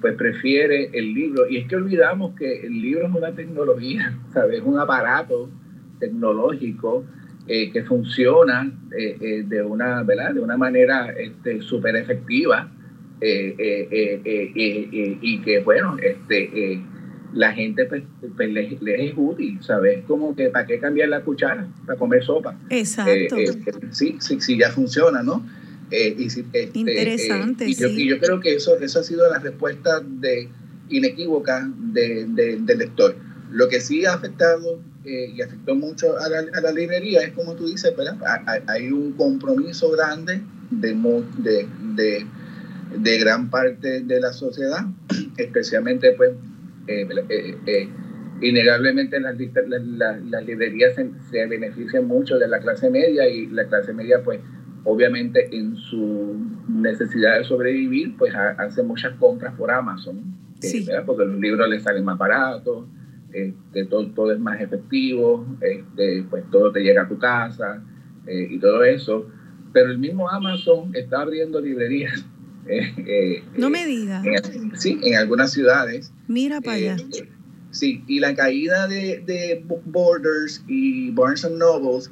pues prefiere el libro. Y es que olvidamos que el libro es una tecnología, ¿sabes? Es un aparato tecnológico que funciona de, una, ¿verdad? de una manera súper este, efectiva y que, bueno, este la gente pues, pues les, es útil, ¿sabes? Como que para qué cambiar la cuchara para comer sopa. Exacto. Eh, eh, sí, sí, sí, ya funciona, ¿no? Eh, y, este, Interesante, y, yo, y, yo, creo que eso, eso ha sido la respuesta de, inequívoca de, del lector. Lo que sí ha afectado y afectó mucho a la, a la, librería es, como tú dices, ¿verdad? Hay un compromiso grande de, de, de, de gran parte de la sociedad, especialmente pues eh, eh, eh, innegablemente las, las, librerías se, benefician mucho de la clase media y la clase media pues obviamente en su necesidad de sobrevivir pues hace muchas compras por Amazon, porque los libros les salen más baratos, este, todo, todo es más efectivo, este, pues todo te llega a tu casa y todo eso. Pero el mismo Amazon está abriendo librerías Eh, no me digas. sí, en algunas ciudades. Mira para allá. Eh, sí, y la caída de, de Borders y Barnes and Nobles,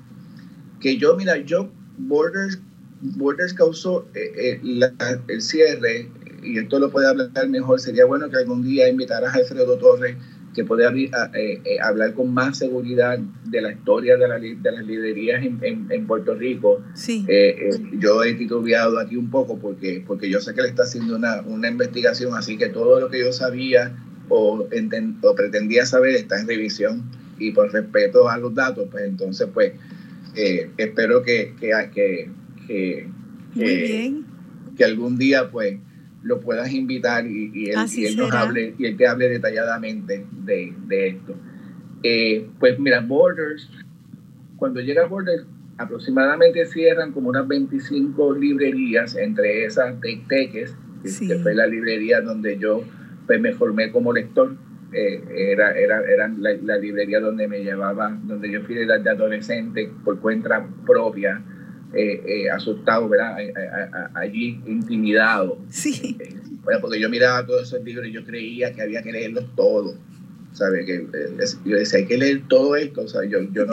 que yo, mira, yo, Borders, Borders causó eh, el cierre, y esto lo puede hablar mejor, sería bueno que algún día invitaras a Alfredo Torres que puede eh, eh, hablar con más seguridad de la historia de, la, de las librerías en, en, Puerto Rico. Sí. Eh, yo he titubeado aquí un poco porque, porque yo sé que le está haciendo una, una investigación, así que todo lo que yo sabía o, o pretendía saber está en revisión y por respeto a los datos, pues entonces pues espero que, que, que, que, que algún día pues lo puedas invitar y, él, nos hable y él te hable detalladamente de, esto. Eh, pues mira, Borders, cuando llega Borders, aproximadamente cierran como unas 25 librerías, entre esas de Teques, que fue la librería donde yo pues, me formé como lector. Eh, era, era, era la, librería donde me llevaba, donde yo fui de, de adolescente por cuenta propia eh, eh, asustado, ¿verdad? allí intimidado. Sí. Eh, bueno, porque yo miraba todos esos libros y yo creía que había que leerlos todos. ¿Sabes? Que, yo decía, hay que leer todo esto. O sea, yo, yo no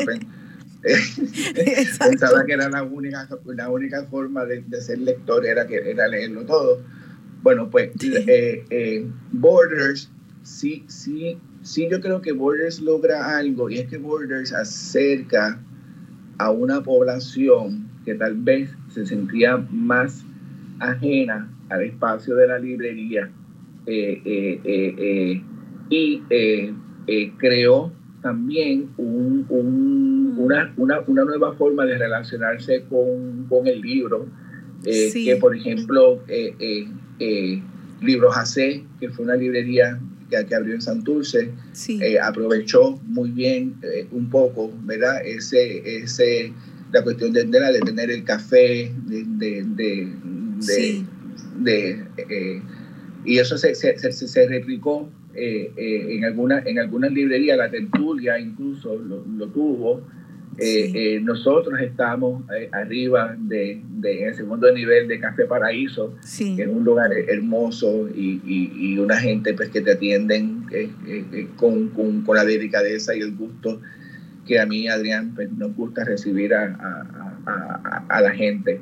Pensaba que era la única, la única forma de, ser lector, era, que, era leerlo todo. Bueno, pues eh, eh, Borders, sí, sí, sí, yo creo que Borders logra algo, y es que Borders acerca a una población que tal vez se sentía más ajena al espacio de la librería eh, y creó también un, una, una, una, nueva forma de relacionarse con, con el libro, eh, que por ejemplo, eh, eh, eh Libros AC, que fue una librería que, que abrió en Santurce, aprovechó muy bien un poco, ¿verdad? Ese, ese, la cuestión de, de, tener el café, de, de, de, y eso se, se, se, se replicó eh, eh, en, alguna, en algunas librerías, la tertulia incluso lo, tuvo. Eh, nosotros estamos arriba de, de, en el segundo nivel de Café Paraíso, que es un lugar hermoso y, y, una gente pues, que te atienden con, con, con, la delicadeza y el gusto que a mí, Adrián, pues, nos gusta recibir a, a, a, la gente.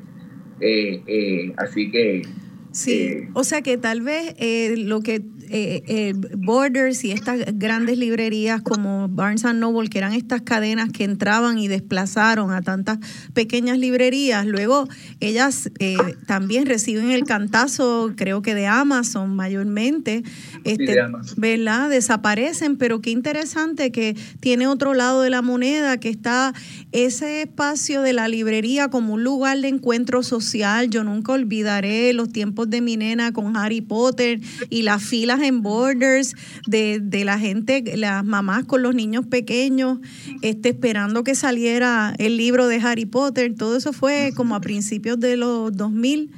así que... Sí, o sea que tal vez lo que eh, eh, Borders y estas grandes librerías como Barnes Noble, que eran estas cadenas que entraban y desplazaron a tantas pequeñas librerías, luego ellas eh, también reciben el cantazo, creo que de Amazon mayormente, este, ¿verdad? Desaparecen, pero qué interesante que tiene otro lado de la moneda, que está ese espacio de la librería como un lugar de encuentro social. Yo nunca olvidaré los tiempos de mi nena con Harry Potter y las filas en Borders, de, la gente, las mamás con los niños pequeños, este, esperando que saliera el libro de Harry Potter. Todo eso fue como a principios de los 2000.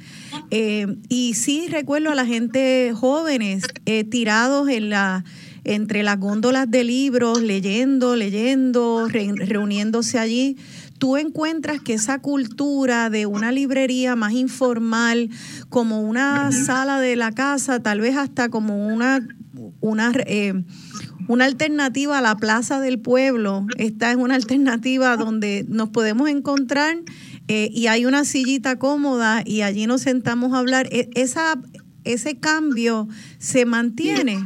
Eh, y sí recuerdo a la gente jóvenes eh, tirados en la entre las góndolas de libros, leyendo, leyendo, reuniéndose allí tú encuentras que esa cultura de una librería más informal, como una sala de la casa, tal vez hasta como una, una, eh, una alternativa a la plaza del pueblo, esta es una alternativa donde nos podemos encontrar eh, y hay una sillita cómoda y allí nos sentamos a hablar. E, esa, ese cambio se mantiene.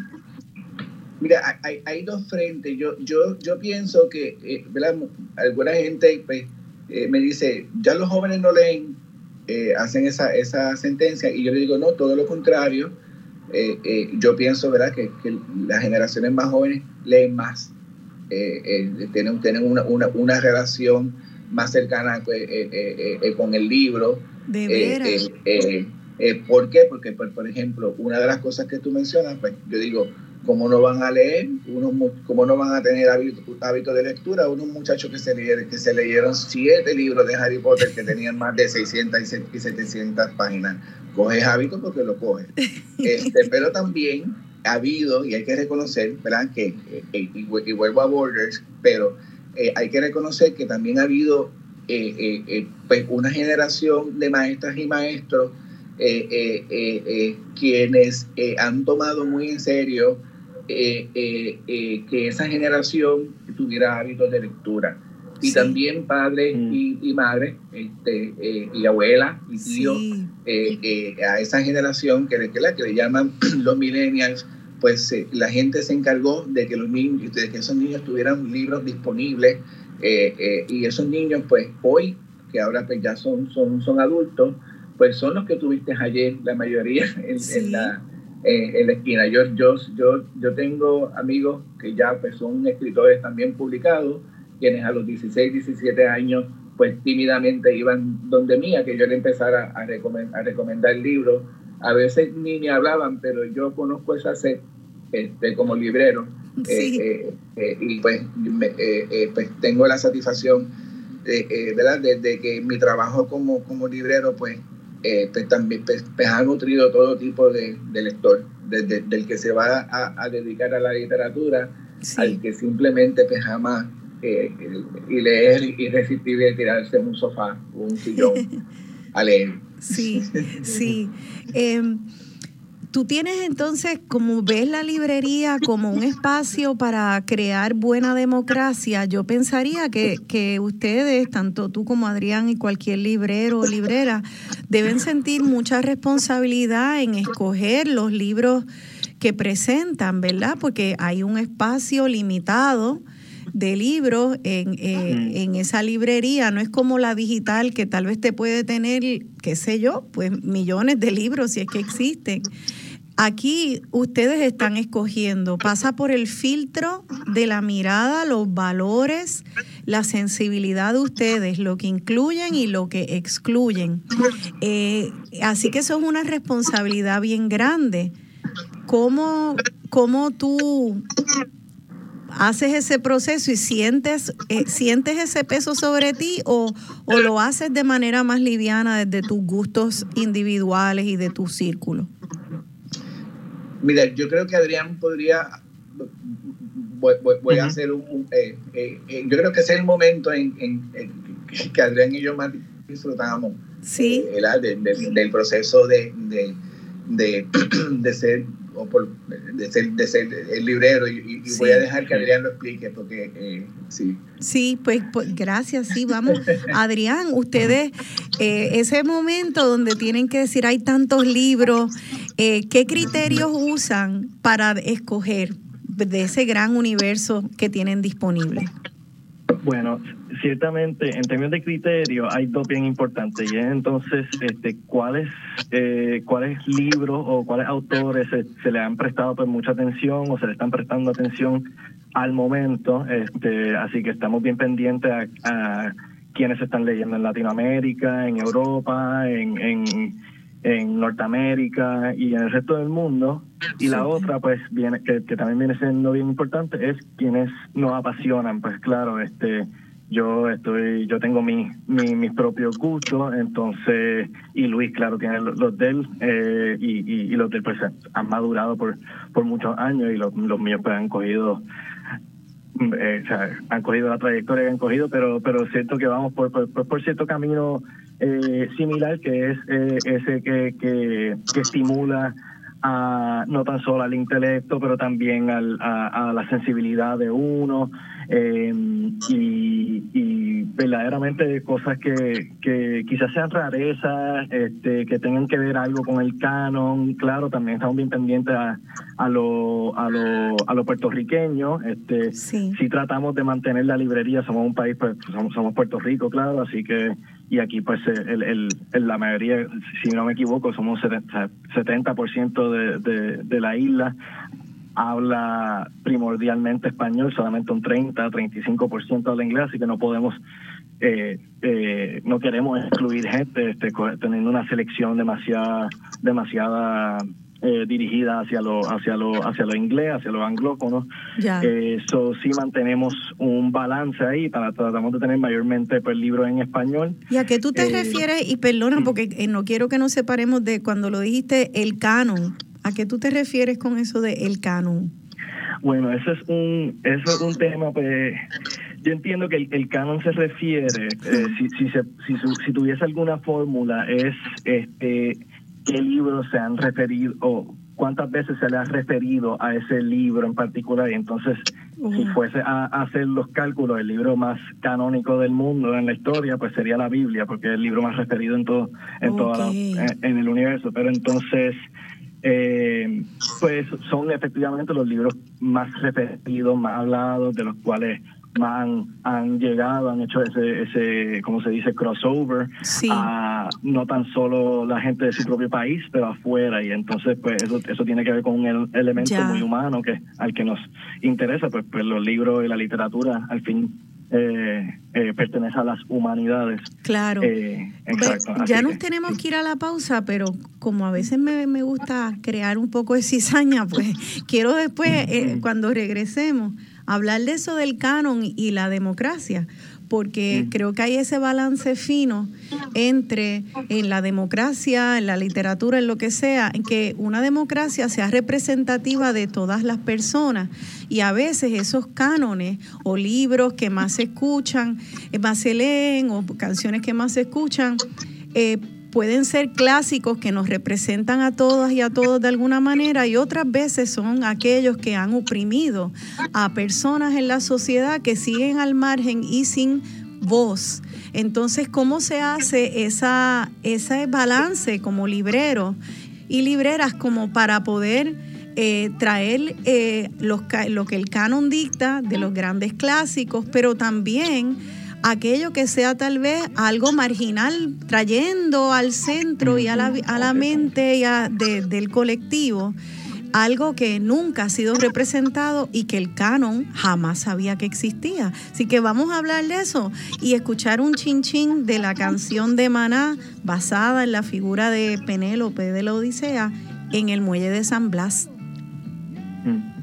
Mira, hay, hay, dos frentes. Yo, yo, yo pienso que eh, alguna gente pues, eh, me dice, ya los jóvenes no leen, eh, hacen esa, esa sentencia, y yo le digo, no, todo lo contrario. yo pienso ¿verdad? Que, que, las generaciones más jóvenes leen más, tienen, tienen una, una, una, relación más cercana pues, con el libro. De veras. ¿Por qué? Porque, por, por, ejemplo, una de las cosas que tú mencionas, pues yo digo, ¿Cómo no van a leer? Unos, ¿Cómo no van a tener hábito, de lectura? Unos muchachos que se, leyeron, que se leyeron siete libros de Harry Potter que tenían más de 600 y 700 páginas. Coges hábito porque lo coges. Este, pero también ha habido, y hay que reconocer, ¿verdad? Que, eh, eh, y, vuelvo a Borders, pero eh, hay que reconocer que también ha habido pues una generación de maestras y maestros quienes han tomado muy en serio eh, eh, eh, que esa generación tuviera hábitos de lectura. Y también padres mm. y, y madres, este, y abuelas y tíos, a esa generación que, que, la, que le llaman los millennials, pues la gente se encargó de que, los niños, de que esos niños tuvieran libros disponibles y esos niños, pues hoy, que ahora pues, ya son, son, son adultos, pues son los que tuviste ayer, la mayoría en la eh, en la esquina. Yo, yo, yo, yo tengo amigos que ya pues, son escritores también publicados, quienes a los 16, 17 años pues tímidamente iban donde mía, que yo le empezara a, recomendar, a recomendar libros. A veces ni me hablaban, pero yo conozco esa sed este, como librero. Eh, eh, y pues, pues tengo la satisfacción de, ¿verdad? de, de, que mi trabajo como, como librero pues eh, pues, también pues, pues, ha nutrido todo tipo de, lector, desde del que se va a, dedicar a la literatura al que simplemente pues jamás eh, y leer irresistible tirarse en un sofá o un sillón a leer. Sí, sí. Em, Tú tienes entonces, como ves la librería como un espacio para crear buena democracia, yo pensaría que, que ustedes, tanto tú como Adrián y cualquier librero o librera, deben sentir mucha responsabilidad en escoger los libros que presentan, ¿verdad? Porque hay un espacio limitado de libros en, eh, en, esa librería. No es como la digital que tal vez te puede tener, qué sé yo, pues millones de libros si es que existen. Aquí ustedes están escogiendo, pasa por el filtro de la mirada, los valores, la sensibilidad de ustedes, lo que incluyen y lo que excluyen. Eh, así que eso es una responsabilidad bien grande. ¿Cómo, cómo tú haces ese proceso y sientes, eh, sientes ese peso sobre ti o, o lo haces de manera más liviana desde tus gustos individuales y de tu círculo? Mira, yo creo que Adrián podría, voy, a hacer un, eh, eh, yo creo que ese es el momento en, que Adrián y yo más disfrutamos ¿Sí? del proceso de, de, de ser o por, de, ser, de ser el librero y, voy a dejar que Adrián lo explique porque eh, sí. Sí, pues, pues, gracias, sí, vamos. Adrián, ustedes, eh, ese momento donde tienen que decir hay tantos libros, eh, ¿qué criterios usan para escoger de ese gran universo que tienen disponible? Bueno, ciertamente en términos de criterio hay dos bien importantes y es entonces este, cuáles eh, cuáles libros o cuáles autores se, le han prestado pues mucha atención o se le están prestando atención al momento este así que estamos bien pendientes a, quienes se están leyendo en Latinoamérica en Europa en, en, en Norteamérica y en el resto del mundo. Y la otra pues viene que, que también viene siendo bien importante es quienes nos apasionan. Pues claro este yo estoy yo tengo mi, mi, mis propios gustos entonces y Luis claro tiene los, de él eh, y, y, los de él pues han madurado por por muchos años y los, los míos pues han cogido eh, o sea, han cogido la trayectoria que han cogido pero pero es cierto que vamos por por, por cierto camino eh, similar que es eh, ese que, que, que estimula a, no tan solo al intelecto, pero también al, a, a, la sensibilidad de uno eh, y, y, verdaderamente cosas que, que quizás sean rarezas, este, que tengan que ver algo con el canon. Claro, también estamos bien pendientes a, a lo, a lo, a lo puertorriqueño. Este, sí. Si tratamos de mantener la librería, somos un país, pues somos, somos Puerto Rico, claro, así que y aquí pues el, el, la mayoría, si no me equivoco, somos 70% de, de, de la isla. Habla primordialmente español, solamente un 30, 35% habla inglés, así que no podemos, eh, eh, no queremos excluir gente este, teniendo una selección demasiada, demasiada eh, dirigida hacia lo hacia lo hacia lo inglés hacia lo anglófono. Eso sí mantenemos un balance ahí para tratamos de tener mayormente pues libros en español. Y a qué tú te refieres y perdona porque no quiero que nos separemos de cuando lo dijiste el canon. ¿A qué tú te refieres con eso de el canon? Bueno, eso es un eso es un tema, pues yo entiendo que el, canon se refiere, eh, si, si, se, si, si, tuviese alguna fórmula, es este qué libros se han referido o cuántas veces se le ha referido a ese libro en particular. Y entonces, si fuese a, hacer los cálculos, el libro más canónico del mundo en la historia, pues sería la Biblia, porque es el libro más referido en todo, en, en el universo. Pero entonces eh, pues son efectivamente los libros más repetidos, más hablados, de los cuales más han, llegado, han hecho ese, ese, ¿cómo se dice?, crossover a no tan solo la gente de su propio país, pero afuera. Y entonces, pues eso, eso tiene que ver con un elemento muy humano que al que nos interesa, pues, pues los libros y la literatura, al fin eh, eh, pertenece a las humanidades. Claro. Eh, exacto. ya nos tenemos que ir a la pausa, pero como a veces me, me gusta crear un poco de cizaña, pues quiero después, eh, cuando regresemos, hablar de eso del canon y la democracia, porque mm. creo que hay ese balance fino entre en la democracia, en la literatura, en lo que sea, en que una democracia sea representativa de todas las personas y a veces esos cánones o libros que más se escuchan, eh, más se leen o canciones que más se escuchan, eh, pueden ser clásicos que nos representan a todas y a todos de alguna manera y otras veces son aquellos que han oprimido a personas en la sociedad que siguen al margen y sin voz. Entonces, ¿cómo se hace esa, ese balance como librero y libreras como para poder eh, traer eh, lo que el canon dicta de los grandes clásicos, pero también aquello que sea tal vez algo marginal, trayendo al centro y a la, a la mente del colectivo algo que nunca ha sido representado y que el canon jamás sabía que existía. Así que vamos a hablar de eso y escuchar un chinchín de la canción de Maná basada en la figura de Penélope de la Odisea en el muelle de San Blas. Mm.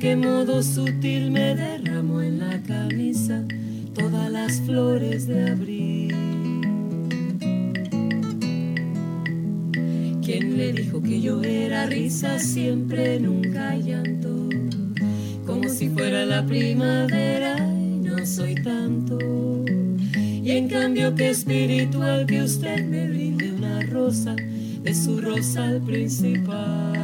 Qué modo sutil me derramó en la camisa todas las flores de abril. ¿Quién le dijo que yo era risa siempre, nunca llanto? Como si fuera la primavera y no soy tanto. Y en cambio que espiritual que usted me brinde una rosa de su rosal principal.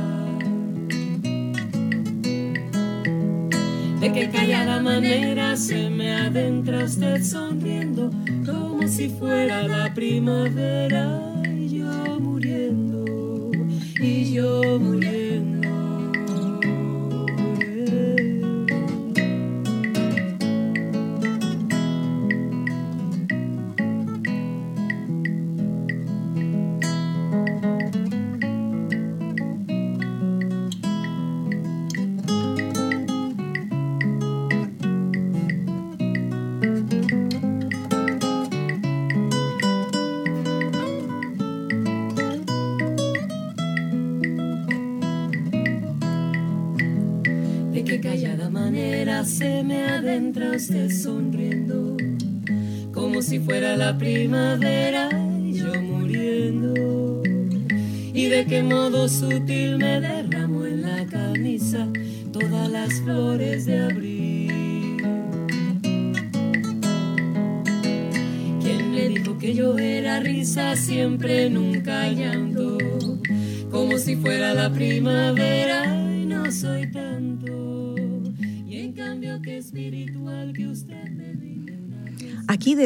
Manera se me adentra usted sonriendo como si fuera la primavera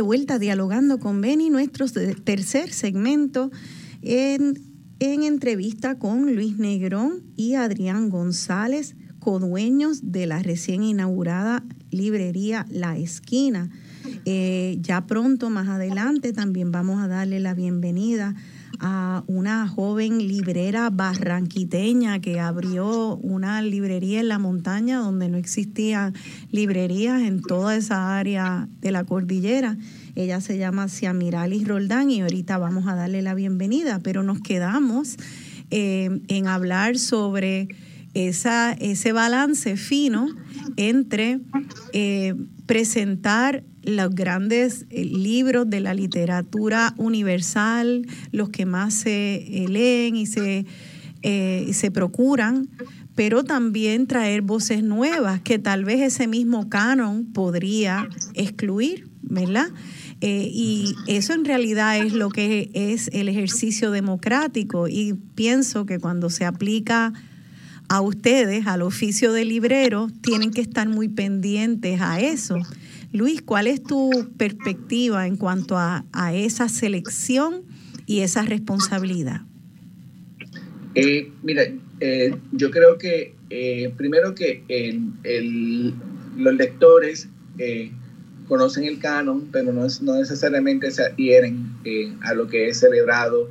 de vuelta dialogando con Beni, nuestro tercer segmento en, en entrevista con Luis Negrón y Adrián González, codueños de la recién inaugurada librería La Esquina. Eh, ya pronto, más adelante, también vamos a darle la bienvenida a una joven librera barranquiteña que abrió una librería en la montaña donde no existían librerías en toda esa área de la cordillera. Ella se llama Ciamiralis Roldán y ahorita vamos a darle la bienvenida, pero nos quedamos eh, en hablar sobre esa, ese balance fino entre eh, presentar los grandes eh, libros de la literatura universal, los que más se eh, leen y se, se procuran, pero también traer voces nuevas que tal vez ese mismo canon podría excluir, ¿verdad? y eso en realidad es lo que es el ejercicio democrático y pienso que cuando se aplica a ustedes, al oficio de librero, tienen que estar muy pendientes a eso. Luis, ¿cuál es tu perspectiva en cuanto a, esa selección y esa responsabilidad? Eh, mira, eh, yo creo que eh, primero que los lectores conocen el canon, pero no, no necesariamente se adhieren a lo que es celebrado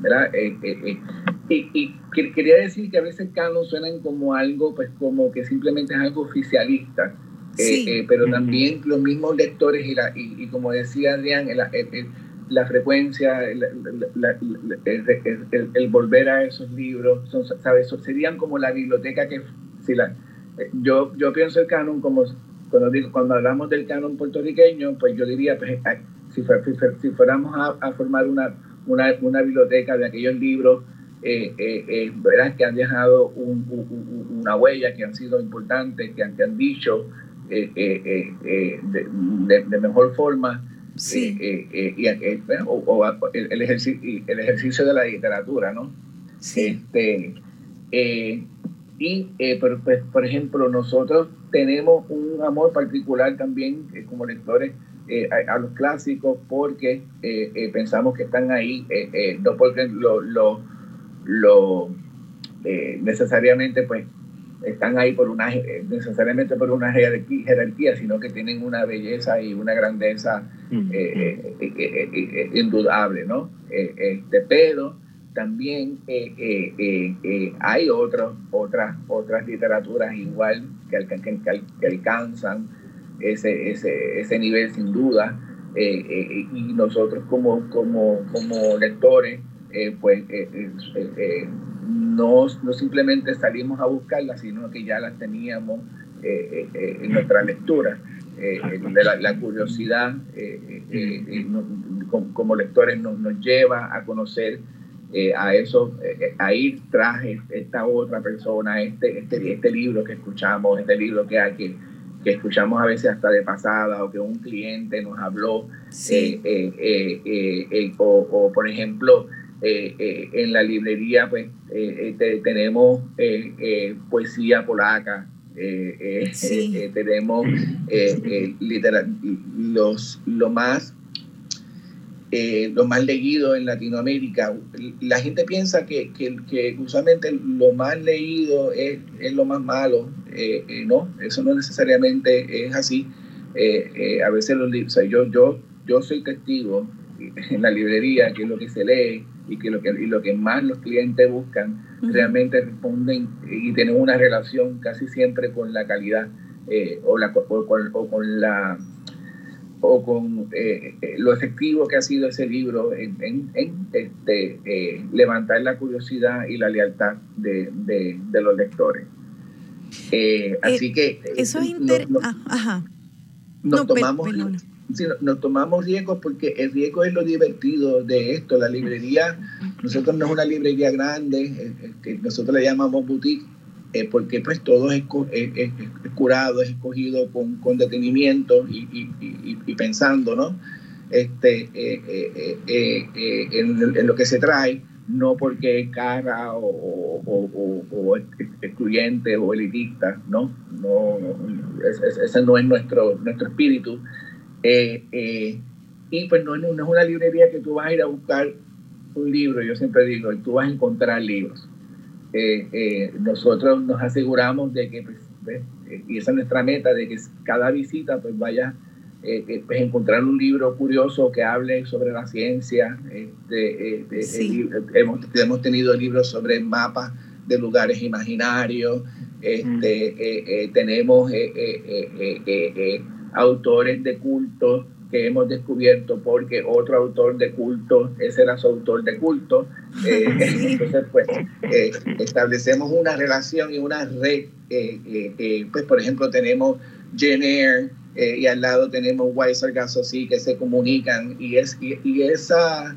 ¿verdad? Eh, eh, eh, y, quería decir que a veces canon suenan como algo, pues como que simplemente es algo oficialista, pero también los mismos lectores y, la, y, como decía Adrián, la, frecuencia, el, volver a esos libros, son, ¿sabes? Serían como la biblioteca que, si la, yo, yo pienso el canon como, cuando, digo, cuando hablamos del canon puertorriqueño, pues yo diría, pues, si, si, fuéramos a formar una una, una biblioteca de aquellos libros eh, eh, eh que han dejado una huella, que han sido importantes, que han, que han dicho eh, de, de, mejor forma. Sí. y, o, el, ejercicio, el ejercicio de la literatura, ¿no? Sí. Este, y, por, pues, por ejemplo, nosotros tenemos un amor particular también como lectores eh, a, los clásicos porque eh, eh, pensamos que están ahí, no porque lo, lo, lo necesariamente pues están ahí por una necesariamente por una jerarquía, sino que tienen una belleza y una grandeza indudable, ¿no? este, pero también hay otros, otras, otras literaturas igual que, que alcanzan ese, ese, ese nivel sin duda. Eh, eh, y nosotros como, como, como lectores, eh, pues no, no, simplemente salimos a buscarlas, sino que ya las teníamos en nuestra lectura. La, la, curiosidad como, lectores nos, nos, lleva a conocer a eso, a ir tras esta otra persona, este, este, este libro que escuchamos, este libro que hay que que escuchamos a veces hasta de pasada o que un cliente nos habló, eh, eh, eh, o, por ejemplo, en la librería pues tenemos poesía polaca, tenemos los, lo más eh, lo más leído en Latinoamérica. La gente piensa que, que, usualmente lo más leído es, es lo más malo. Eh, eh, no, eso no necesariamente es así. a veces los libros, yo, yo, yo soy testigo en la librería que lo que se lee y que lo que, y lo que más los clientes buscan realmente responden y tienen una relación casi siempre con la calidad o, la, o con la o con eh, eh, lo efectivo que ha sido ese libro en, este, eh, levantar la curiosidad y la lealtad de, los lectores. así que... Eso es interesante. Ah, ajá. Nos, tomamos, nos tomamos riesgos porque el riesgo es lo divertido de esto. La librería, nosotros no es una librería grande, que nosotros le llamamos boutique, eh, porque pues todo es, curado, es escogido con, con detenimiento y, pensando, ¿no? Este, eh, eh, en, lo que se trae, no porque es cara o, o, o, excluyente o elitista, ¿no? no ese no es nuestro, nuestro espíritu. Y pues no, no es una librería que tú vas a ir a buscar un libro, yo siempre digo, tú vas a encontrar libros nosotros nos aseguramos de que, pues, y esa es nuestra meta, de que cada visita pues vaya eh, pues encontrar un libro curioso que hable sobre la ciencia. Este, hemos, hemos, tenido libros sobre mapas de lugares imaginarios. Este, tenemos autores de culto que hemos descubierto porque otro autor de culto, ese era su autor de culto. entonces, pues, establecemos una relación y una red. pues, por ejemplo, tenemos Jenner, eh, y al lado tenemos White sí que se comunican y es y, esa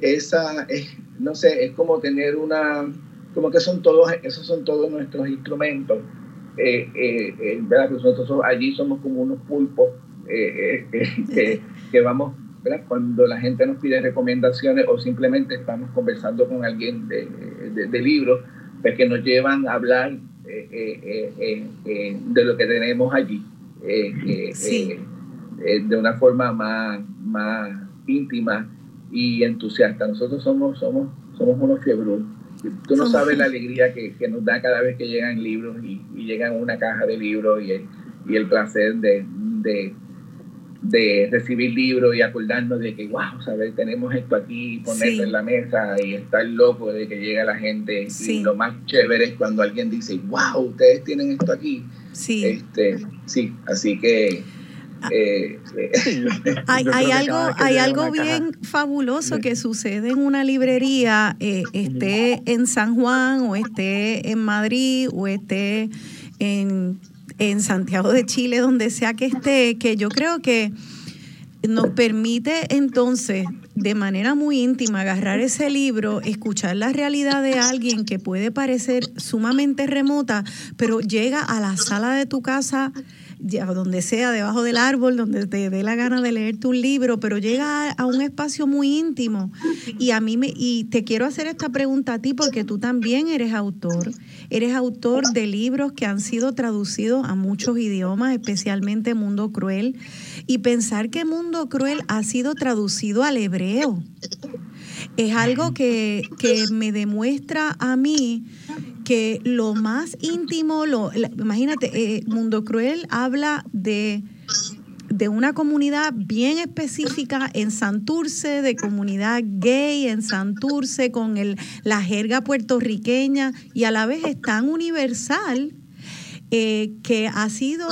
esa es, no sé es como tener una como que son todos esos son todos nuestros instrumentos eh, eh, verdad nosotros allí somos como unos pulpos que, que, vamos ¿verdad? cuando la gente nos pide recomendaciones o simplemente estamos conversando con alguien de, de, libros pues que nos llevan a hablar de lo que tenemos allí eh, eh, eh, de una forma más, más íntima y entusiasta. Nosotros somos, somos, somos unos fiebros. Tú no sabes la alegría que, que, nos da cada vez que llegan libros y, llegan una caja de libros y el, y el placer de, de, de, recibir libros y acordarnos de que, wow, ¿sabes? tenemos esto aquí, ponerlo en la mesa y estar loco de que llega la gente. Y lo más chévere es cuando alguien dice, wow, ustedes tienen esto aquí. Sí. Este, sí, así que... Eh, hay, hay algo, hay algo bien fabuloso que sucede en una librería, eh, esté en San Juan o esté en Madrid o esté en, en Santiago de Chile, donde sea que esté, que yo creo que nos permite entonces de manera muy íntima agarrar ese libro, escuchar la realidad de alguien que puede parecer sumamente remota, pero llega a la sala de tu casa donde sea, debajo del árbol, donde te dé la gana de leerte un libro, pero llega a, un espacio muy íntimo. Y a mí me, y te quiero hacer esta pregunta a ti porque tú también eres autor. Eres autor de libros que han sido traducidos a muchos idiomas, especialmente Mundo Cruel. Y pensar que Mundo Cruel ha sido traducido al hebreo es algo que, que me demuestra a mí que lo más íntimo, lo, imagínate, eh, Mundo Cruel habla de, de una comunidad bien específica en Santurce, de comunidad gay en Santurce, con el, la jerga puertorriqueña y a la vez es tan universal eh, que ha sido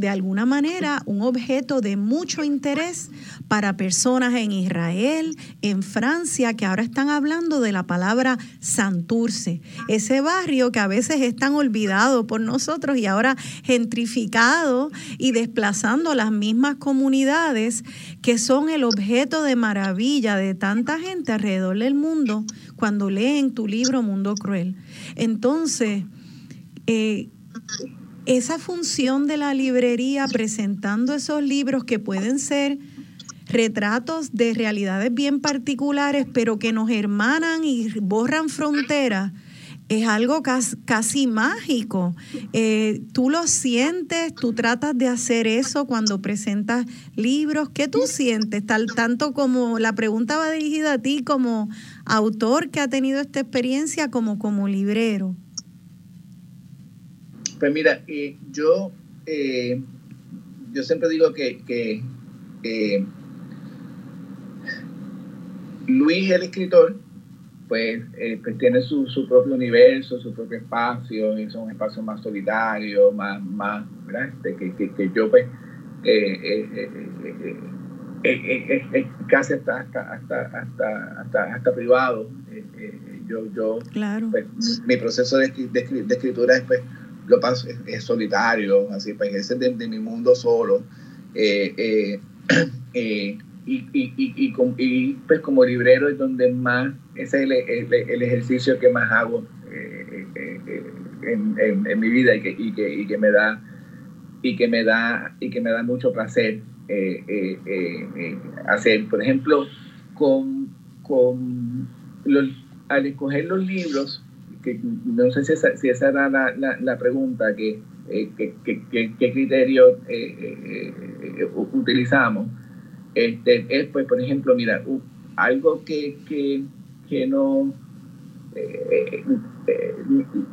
de alguna manera un objeto de mucho interés para personas en Israel, en Francia, que ahora están hablando de la palabra Santurce, ese barrio que a veces es tan olvidado por nosotros y ahora gentrificado y desplazando las mismas comunidades que son el objeto de maravilla de tanta gente alrededor del mundo cuando leen tu libro Mundo Cruel. Entonces, eh, esa función de la librería presentando esos libros que pueden ser retratos de realidades bien particulares, pero que nos hermanan y borran fronteras, es algo casi, mágico. Eh, tú lo sientes, tú tratas de hacer eso cuando presentas libros. ¿Qué tú sientes? Tal, tanto como la pregunta va dirigida a ti como autor que ha tenido esta experiencia como como librero. Pues mira, eh, yo, eh, yo siempre digo que, que eh, Luis, el escritor, pues, pues tiene su, su, propio universo, su propio espacio, es un espacio más solitario, más, más ¿verdad? Este, que, que, que, yo, pues, casi hasta, hasta, hasta, hasta, hasta, privado. yo, yo claro. pues, mi proceso de, de, de escritura es, pues, lo paso, es, solitario, así, pues ese es de, mi mundo solo. Eh, eh, eh, y, pues como librero es donde más, ese es el, ejercicio que más hago en, mi vida y que, me da y que me da y que me da mucho placer hacer. Por ejemplo, con, con al escoger los libros, que no sé si esa, si esa era la, la, pregunta, que, eh, qué criterio eh, eh, utilizamos. Este, es, pues, por ejemplo, mira, algo que, que, que no,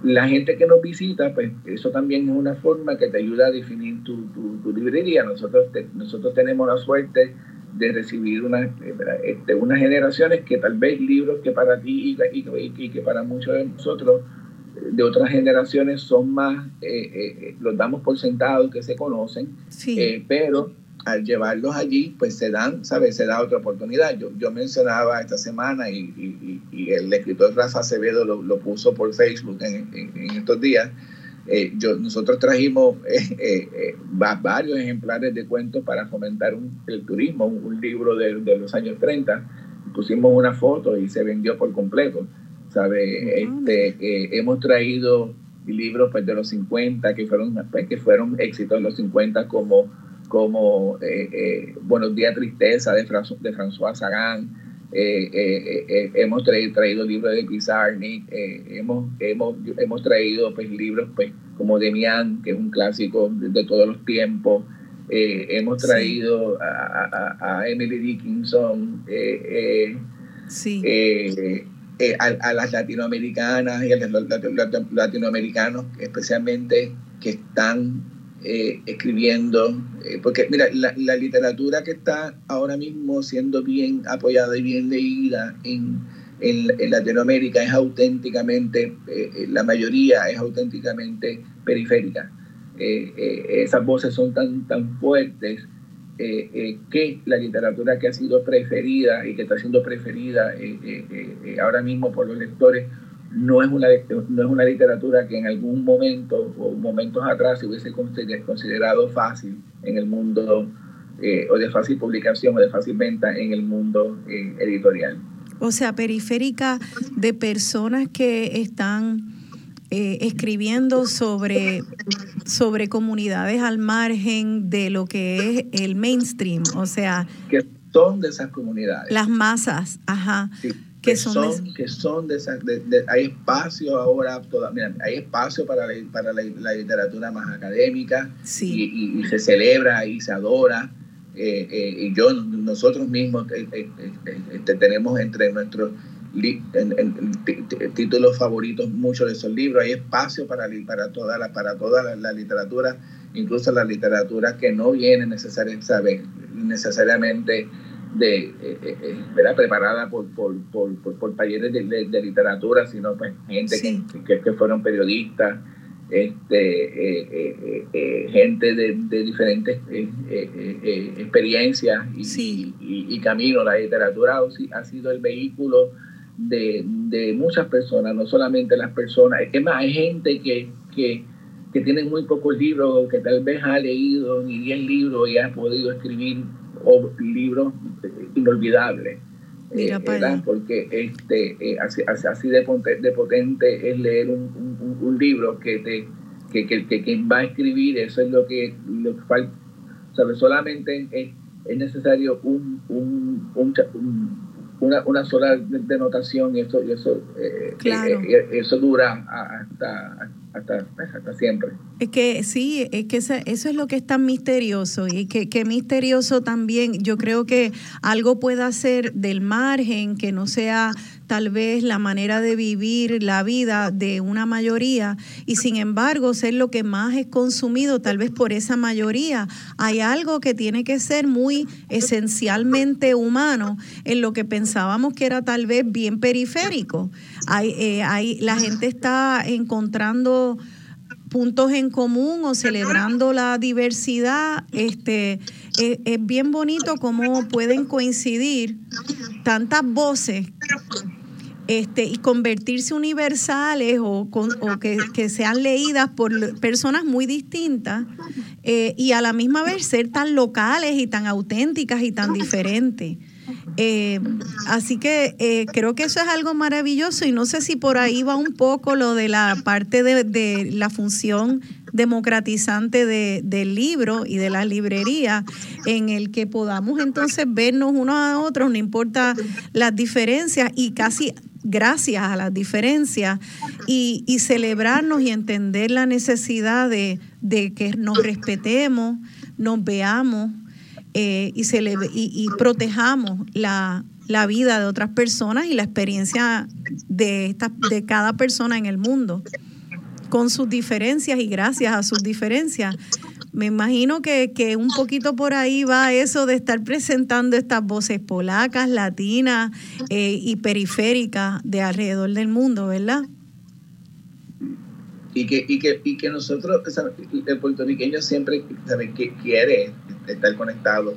la gente que nos visita, pues eso también es una forma que te ayuda a definir tu, tu, librería. Nosotros, nosotros tenemos la suerte de recibir una, este, unas generaciones que tal vez libros que para ti y, y, que para muchos de nosotros de otras generaciones son más, los damos por sentados que se conocen, pero al llevarlos allí, pues se dan, ¿sabes? Se da otra oportunidad. Yo, yo mencionaba esta semana y, y, el escritor Rafa Acevedo lo, lo puso por Facebook en, en, estos días. Eh, yo, nosotros trajimos eh, eh, varios ejemplares de cuentos para fomentar el turismo, un, libro de, de, los años 30. Pusimos una foto y se vendió por completo. ¿sabe? Este, hemos traído libros pues, de los 50 que fueron, pues, que fueron éxitos en los 50 como como eh, eh, Buenos días Tristeza de, de François Sagan, eh, hemos traído, traído, libros de Pizarnik, hemos, hemos, hemos traído pues, libros pues, como Demian, que es un clásico de, todos los tiempos, hemos traído a, Emily Dickinson, a, las latinoamericanas y a los latinoamericanos especialmente que están eh, escribiendo, eh, porque mira, la, literatura que está ahora mismo siendo bien apoyada y bien leída en, en, Latinoamérica es auténticamente, eh, la mayoría es auténticamente periférica. esas voces son tan, tan fuertes que la literatura que ha sido preferida y que está siendo preferida ahora mismo por los lectores no es una, no es una literatura que en algún momento o momentos atrás se hubiese considerado fácil en el mundo eh, o de fácil publicación o de fácil venta en el mundo eh, editorial. O sea, periférica de personas que están eh, escribiendo sobre, sobre comunidades al margen de lo que es el mainstream, o sea... Que son de esas comunidades. Las masas, ajá que son, que son de, hay espacio ahora toda, mira, hay espacio para la, para la, literatura más académica y, se celebra y se adora eh, eh, y yo nosotros mismos eh, este, tenemos entre nuestros títulos favoritos muchos de esos libros hay espacio para para toda la para toda la, literatura incluso la literatura que no viene necesariamente necesariamente de, eh, eh, eh, ¿verdad? preparada por, por, por, por talleres de, de, literatura, sino pues gente que, que, fueron periodistas, este, gente de, de diferentes experiencias y, y, camino. La literatura ha sido el vehículo de, de, muchas personas, no solamente las personas. Es más, hay gente que, que, que tiene muy pocos libros, que tal vez ha leído ni 10 libros y ha podido escribir o libros inolvidables. Eh, Porque este, eh, así, así de, potente, es leer un, libro que te que, que, quien va a escribir, eso es lo que, lo que falta. Solamente es, es necesario un, un, una, una sola denotación y eso, y eso, eh, eh, eso dura hasta, hasta, siempre. Es que sí, es que eso es lo que es tan misterioso y que, que misterioso también, yo creo que algo pueda ser del margen, que no sea tal vez la manera de vivir la vida de una mayoría y sin embargo ser lo que más es consumido tal vez por esa mayoría. Hay algo que tiene que ser muy esencialmente humano en lo que pensábamos que era tal vez bien periférico. Hay, eh, hay, la gente está encontrando puntos en común o celebrando la diversidad, este, es, es, bien bonito cómo pueden coincidir tantas voces este, y convertirse universales o, o que, sean leídas por personas muy distintas eh, y a la misma vez ser tan locales y tan auténticas y tan diferentes. Eh, así que eh, creo que eso es algo maravilloso y no sé si por ahí va un poco lo de la parte de, de la función democratizante de, del libro y de la librería, en el que podamos entonces vernos unos a otros, no importa las diferencias y casi gracias a las diferencias y, y celebrarnos y entender la necesidad de, de que nos respetemos, nos veamos eh, y, se y, y, protejamos la, la vida de otras personas y la experiencia de, esta, de cada persona en el mundo, con sus diferencias y gracias a sus diferencias. Me imagino que, un poquito por ahí va eso de estar presentando estas voces polacas, latinas eh, y periféricas de alrededor del mundo, ¿verdad? Y que, y que, y que nosotros, el puertorriqueño siempre ¿sabe? Que quiere estar conectado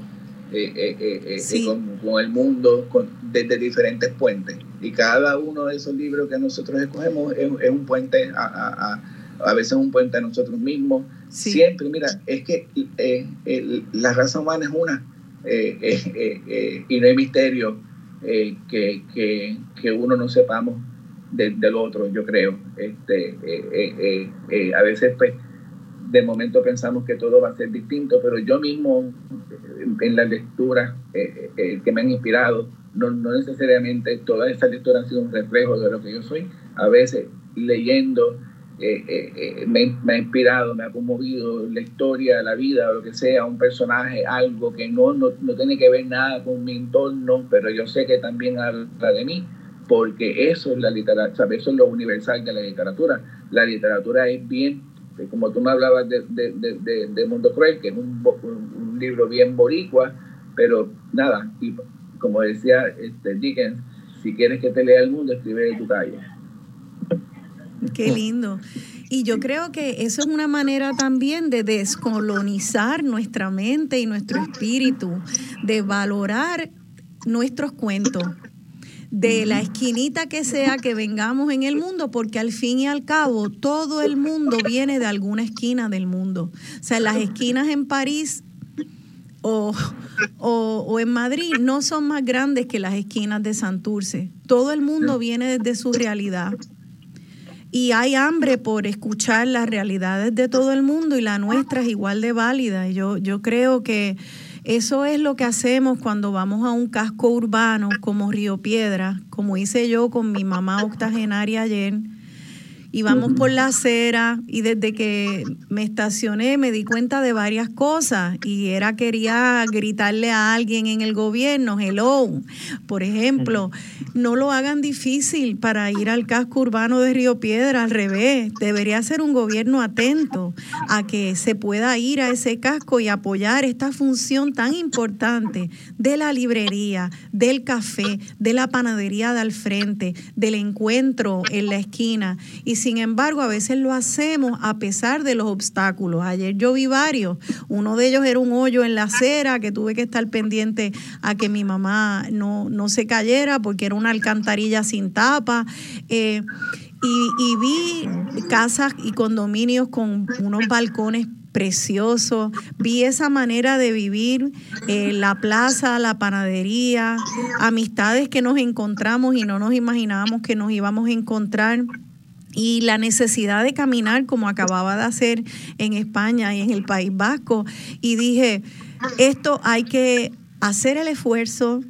eh, eh, eh, con, el mundo desde diferentes puentes. Y cada uno de esos libros que nosotros escogemos es, un puente a, a, veces un puente a nosotros mismos. Siempre, mira, es que la raza humana es una y no hay misterio que, que, que, uno no sepamos del otro, yo creo. Este, a veces, pues, de momento pensamos que todo va a ser distinto, pero yo mismo en las lecturas eh, eh, que me han inspirado, no, no, necesariamente todas esas lecturas han sido un reflejo de lo que yo soy. A veces leyendo eh, me, me, ha inspirado, me ha conmovido la historia, la vida, lo que sea, un personaje, algo que no, no, no tiene que ver nada con mi entorno, pero yo sé que también habla de mí porque eso es la literatura, eso es lo universal de la literatura. La literatura es bien, como tú me hablabas de, de, de, de Mundo Cruel, que es un, libro bien boricua, pero nada, y como decía este, Dickens, si quieres que te lea el mundo, escribe de tu calle. Qué lindo. Y yo creo que eso es una manera también de descolonizar nuestra mente y nuestro espíritu, de valorar nuestros cuentos, de la esquinita que sea que vengamos en el mundo, porque al fin y al cabo todo el mundo viene de alguna esquina del mundo. O sea, las esquinas en París o, o, en Madrid no son más grandes que las esquinas de Santurce. Todo el mundo viene desde su realidad. Y hay hambre por escuchar las realidades de todo el mundo y la nuestra es igual de válida. Yo, yo creo que eso es lo que hacemos cuando vamos a un casco urbano como Río Piedra, como hice yo con mi mamá octogenaria ayer íbamos por la acera y desde que me estacioné me di cuenta de varias cosas y era quería gritarle a alguien en el gobierno, hello, por ejemplo, no lo hagan difícil para ir al casco urbano de Río Piedra, al revés, debería ser un gobierno atento a que se pueda ir a ese casco y apoyar esta función tan importante de la librería, del café, de la panadería de al frente, del encuentro en la esquina y sin embargo a veces lo hacemos a pesar de los obstáculos. Ayer yo vi varios, uno de ellos era un hoyo en la acera que tuve que estar pendiente a que mi mamá no, no se cayera porque era una alcantarilla sin tapa. Eh, y, vi casas y condominios con unos balcones preciosos, vi esa manera de vivir, eh, la plaza, la panadería, amistades que nos encontramos y no nos imaginábamos que nos íbamos a encontrar y la necesidad de caminar como acababa de hacer en España y en el País Vasco. Y dije, esto hay que hacer el esfuerzo,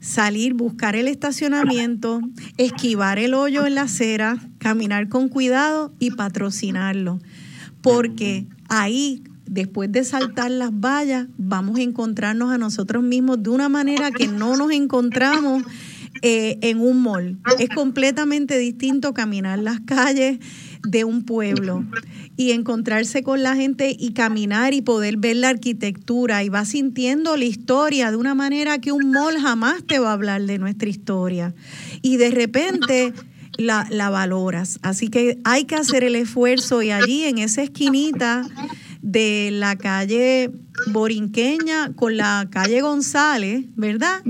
salir, buscar el estacionamiento, esquivar el hoyo en la acera, caminar con cuidado y patrocinarlo. Porque ahí, después de saltar las vallas, vamos a encontrarnos a nosotros mismos de una manera que no nos encontramos eh, en un mall. Es completamente distinto caminar las calles de un pueblo y encontrarse con la gente y caminar y poder ver la arquitectura y va sintiendo la historia de una manera que un mall jamás te va a hablar de nuestra historia. Y de repente la, la valoras. Así que hay que hacer el esfuerzo y allí en esa esquinita de la calle Borinqueña con la calle González, ¿verdad?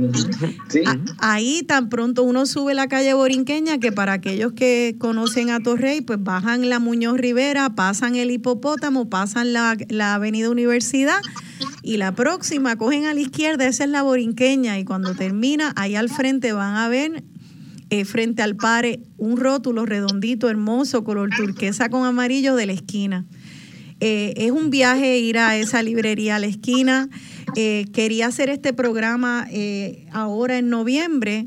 Sí. ahí tan pronto uno sube la calle Borinqueña que para aquellos que conocen a Torrey, pues bajan la Muñoz Rivera, pasan el hipopótamo, pasan la, avenida Universidad y la próxima cogen a la izquierda, esa es la Borinqueña y cuando termina, ahí al frente van a ver eh, frente al pare un rótulo redondito, hermoso, color turquesa con amarillo de la esquina. Eh, es un viaje ir a esa librería a la esquina. Eh, quería hacer este programa eh, ahora en noviembre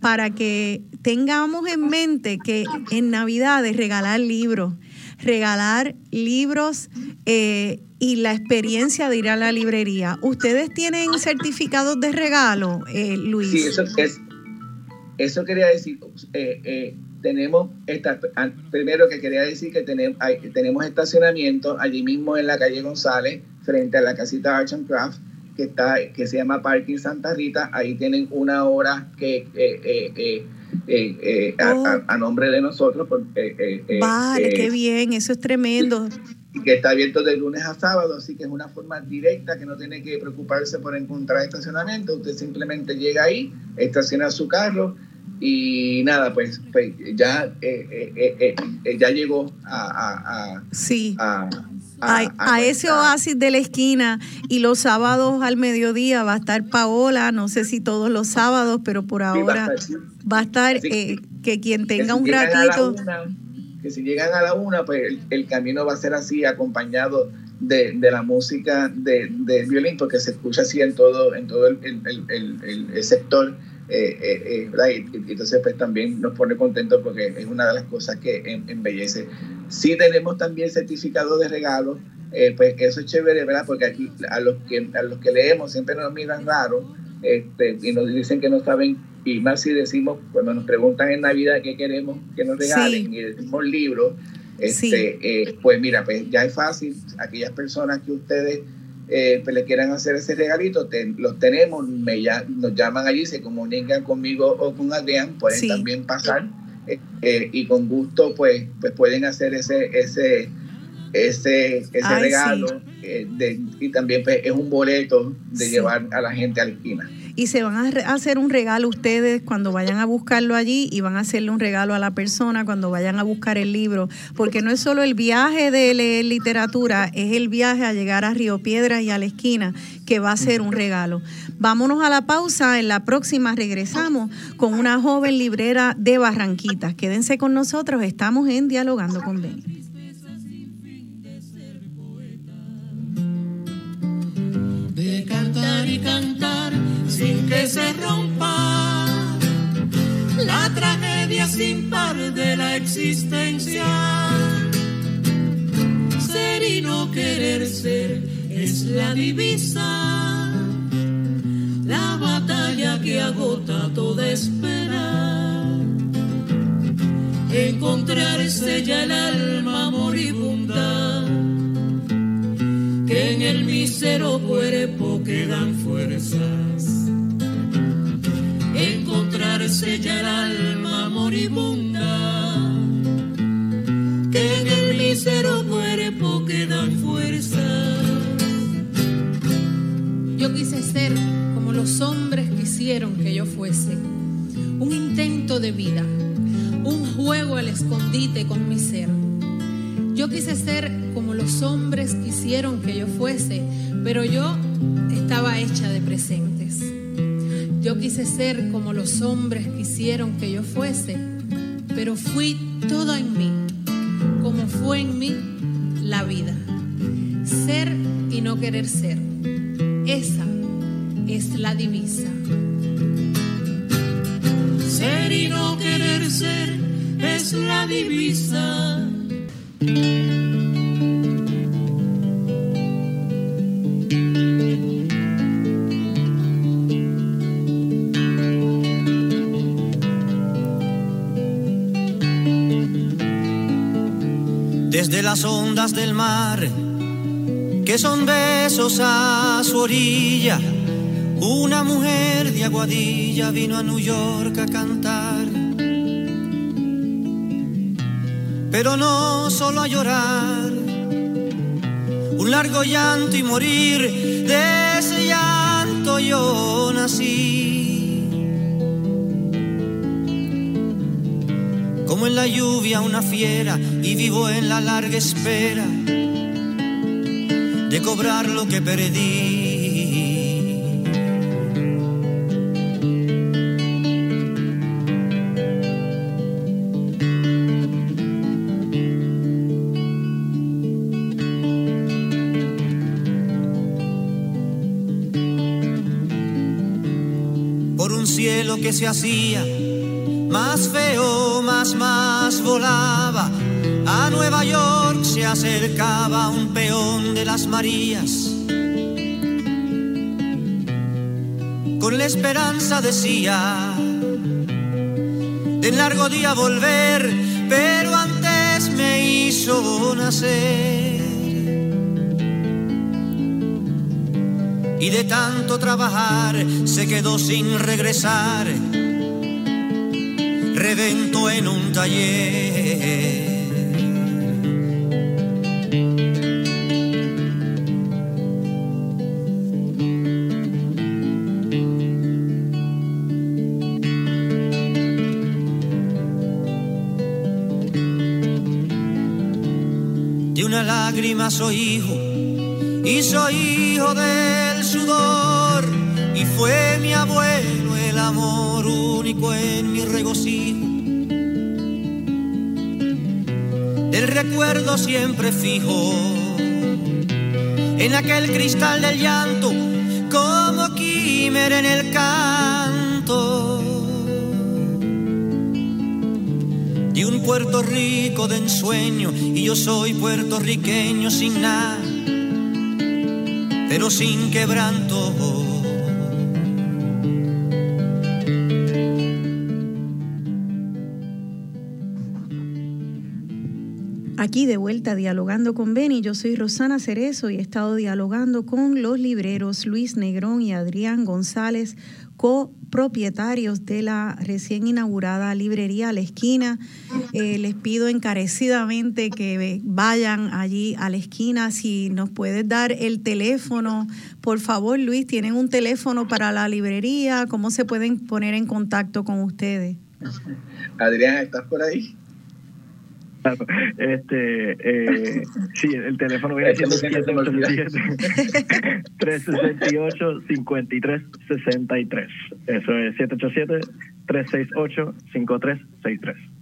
para que tengamos en mente que en Navidades regalar libros, regalar libros y la experiencia de ir a la librería. ¿Ustedes tienen certificados de regalo, Luis? Sí, eso, es, eso quería decir. Tenemos esta, primero que quería decir que tenemos, tenemos estacionamiento allí mismo en la calle González, frente a la casita Arch and Craft, que, está, que se llama Parking Santa Rita. Ahí tienen una hora que eh, eh, oh. a, nombre de nosotros. vale, qué bien, eso es tremendo. Y que está abierto de lunes a sábado, así que es una forma directa que no tiene que preocuparse por encontrar estacionamiento. Usted simplemente llega ahí, estaciona su carro y nada, pues, pues ya, ya llegó a, a, sí. a a, ese oasis de la esquina y los sábados al mediodía va a estar Paola, no sé si todos los sábados, pero por ahora va a estar, eh, que quien tenga un ratito. que si llegan a la una, pues el, camino va a ser así, acompañado de, la música de, violín, porque se escucha así en todo, en todo el, el sector. Eh, eh, eh y, entonces pues también nos pone contentos porque es una de las cosas que embellece. Sí tenemos también certificado de regalo, eh, pues eso es chévere, ¿verdad? Porque aquí a los que, a los que leemos siempre nos miran raro este, y nos dicen que no saben, y más si decimos, cuando nos preguntan en Navidad qué queremos que nos regalen y decimos libros, este, pues mira, pues ya es fácil, aquellas personas que ustedes eh, pues le quieran hacer ese regalito, los tenemos, me ya, nos llaman allí, se comunican conmigo o con Adrián, pueden también pasar eh, eh, y con gusto pues, pues pueden hacer ese, ese, ese, ese regalo y también pues, es un boleto de llevar a la gente a la esquina y se van a hacer un regalo ustedes cuando vayan a buscarlo allí y van a hacerle un regalo a la persona cuando vayan a buscar el libro, porque no es solo el viaje de leer literatura, es el viaje a llegar a Río Piedras y a la esquina que va a ser un regalo. Vámonos a la pausa, en la próxima regresamos con una joven librera de Barranquitas. Quédense con nosotros, estamos en Dialogando con Ben. De cantar y cantar sin que se rompa la tragedia sin par de la existencia. Ser y no querer ser es la divisa, la batalla que agota toda espera. Encontrarse ya el alma moribunda, que en el mísero cuerpo quedan fuerzas ya el alma moribunda, que en el mísero cuerpo quedan fuerzas. Yo quise ser como los hombres quisieron que yo fuese, un intento de vida, un juego al escondite con mi ser. Yo quise ser como los hombres quisieron que yo fuese, pero yo estaba hecha de presentes. Yo quise ser como los hombres quisieron que yo fuese, pero fui toda en mí, como fue en mí la vida. Ser y no querer ser. Esa es la divisa. Ser y no querer ser es la divisa. Desde las ondas del mar, que son besos a su orilla. Una mujer de Aguadilla vino a New York a cantar, pero no solo a llorar, un largo llanto y morir, de ese llanto yo nací. como en la lluvia una fiera y vivo en la larga espera de cobrar lo que perdí. Por un cielo que se hacía más feo, más, más volaba. A Nueva York se acercaba un peón de las Marías. Con la esperanza decía de largo día volver, pero antes me hizo nacer. Y de tanto trabajar se quedó sin regresar, reventó en un taller. Lágrima soy hijo y soy hijo del sudor y fue mi abuelo el amor único en mi regocijo. Del recuerdo siempre fijo en aquel cristal del llanto como quimera en el canto y un Puerto Rico de ensueño y yo soy puertorriqueño sin nada, pero sin quebranto. Aquí de vuelta dialogando con Beni, yo soy Rosana Cerezo y he estado dialogando con los libreros Luis Negrón y Adrián González, copropietarios de la recién inaugurada librería a la esquina. Eh, les pido encarecidamente que vayan allí a la esquina. Si nos puedes dar el teléfono, por favor, Luis, ¿tienen un teléfono para la librería? ¿Cómo se pueden poner en contacto con ustedes? Adrián, ¿estás por ahí? Este, eh, sí, el teléfono viene siendo 368-5363. Eso es 787-368-5363.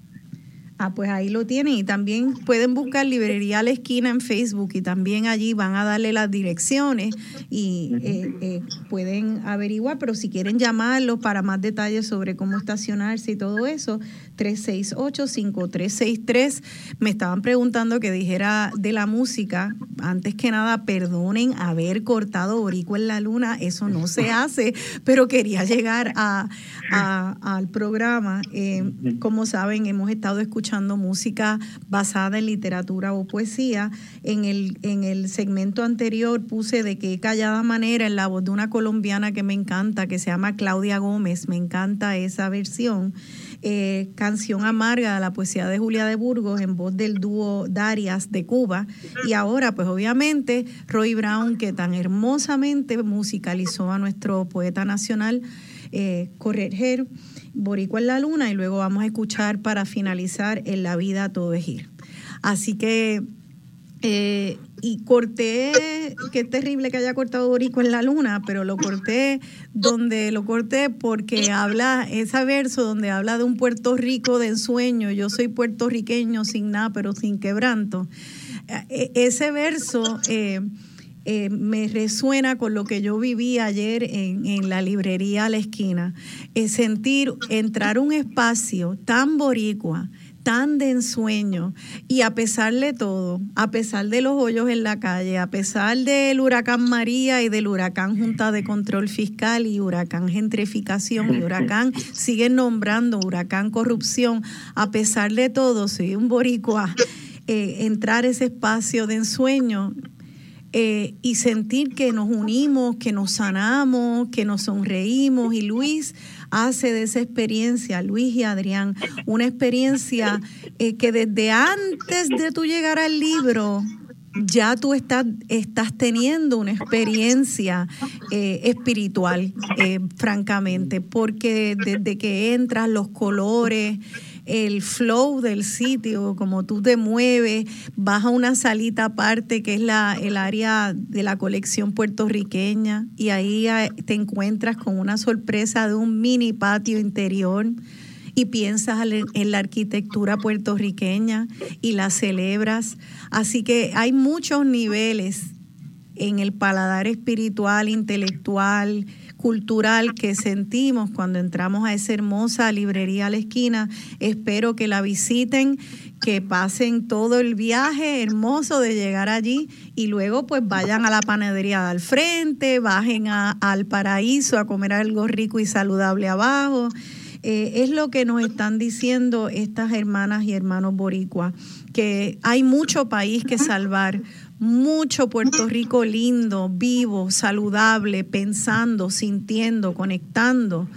Ah, pues ahí lo tienen y también pueden buscar Librería a la Esquina en Facebook y también allí van a darle las direcciones y eh, eh, pueden averiguar, pero si quieren llamarlo para más detalles sobre cómo estacionarse y todo eso, 368-5363. Me estaban preguntando que dijera de la música. Antes que nada, perdonen haber cortado Borico en la Luna, eso no se hace, pero quería llegar a, al programa. Eh, como saben, hemos estado escuchando música basada en literatura o poesía. En el, en el segmento anterior puse de qué callada manera en la voz de una colombiana que me encanta, que se llama Claudia Gómez. Me encanta esa versión. Eh, Canción Amarga de la poesía de Julia de Burgos en voz del dúo Darias de Cuba. Y ahora, pues obviamente, Roy Brown, que tan hermosamente musicalizó a nuestro poeta nacional, eh, Correger, Boricua en la Luna, y luego vamos a escuchar para finalizar En la vida todo es ir. Así que eh, y corté, qué terrible que haya cortado Borico en la luna, pero lo corté donde lo corté porque habla, ese verso donde habla de un Puerto Rico de ensueño, yo soy puertorriqueño sin nada, pero sin quebranto. E, ese verso eh, eh, me resuena con lo que yo viví ayer en, en la librería a la esquina. Es sentir, entrar un espacio tan boricua, tan de ensueño y a pesar de todo, a pesar de los hoyos en la calle, a pesar del huracán María y del huracán Junta de Control Fiscal y huracán Gentrificación y huracán, siguen nombrando huracán Corrupción, a pesar de todo, soy un boricua, eh, entrar ese espacio de ensueño eh, y sentir que nos unimos, que nos sanamos, que nos sonreímos. Y Luis hace de esa experiencia, Luis y Adrián, una experiencia eh, que desde antes de tú llegar al libro, ya tú estás, estás teniendo una experiencia eh, espiritual, eh, francamente, porque desde que entras, los colores, el flow del sitio, como tú te mueves, vas a una salita aparte que es la, el área de la colección puertorriqueña y ahí eh, te encuentras con una sorpresa de un mini patio interior y piensas en la arquitectura puertorriqueña y la celebras. Así que hay muchos niveles en el paladar espiritual, intelectual, cultural que sentimos cuando entramos a esa hermosa librería a la esquina. Espero que la visiten, que pasen todo el viaje hermoso de llegar allí y luego pues vayan a la panadería al frente, bajen al paraíso a comer algo rico y saludable abajo. eh, es lo que nos están diciendo estas hermanas y hermanos boricuas, que hay mucho país que salvar, mucho Puerto Rico lindo, vivo, saludable, pensando, sintiendo, conectando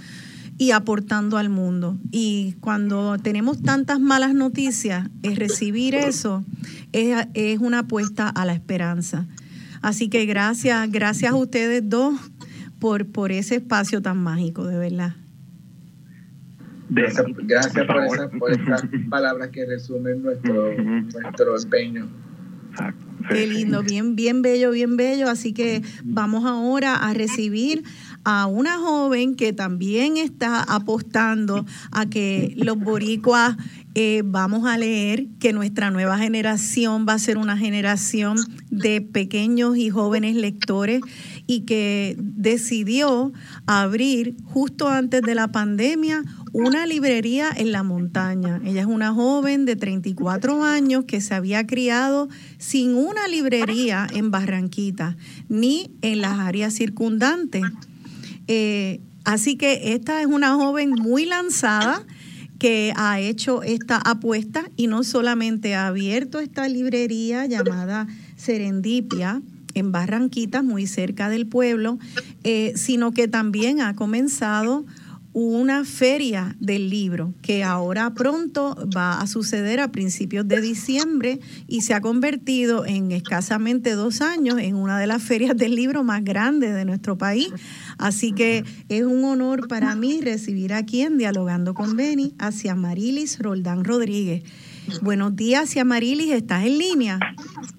y aportando al mundo. Y cuando tenemos tantas malas noticias, es recibir eso es, es una apuesta a la esperanza. Así que gracias, gracias a ustedes dos por, por ese espacio tan mágico, de verdad. Gracias, gracias por, esas, por estas palabras que resumen nuestro, nuestro empeño. Qué lindo, bien, bien bello, bien bello. Así que vamos ahora a recibir a una joven que también está apostando a que los boricuas eh, vamos a leer que nuestra nueva generación va a ser una generación de pequeños y jóvenes lectores y que decidió abrir justo antes de la pandemia una librería en la montaña. Ella es una joven de 34 años que se había criado sin una librería en Barranquita ni en las áreas circundantes. Eh, así que esta es una joven muy lanzada que ha hecho esta apuesta y no solamente ha abierto esta librería llamada Serendipia en Barranquita, muy cerca del pueblo, eh, sino que también ha comenzado una feria del libro que ahora pronto va a suceder a principios de diciembre y se ha convertido en escasamente dos años en una de las ferias del libro más grandes de nuestro país. Así que es un honor para mí recibir aquí en Dialogando con Beni hacia Marilis Roldán Rodríguez. Buenos días, Marilis, ¿estás en línea?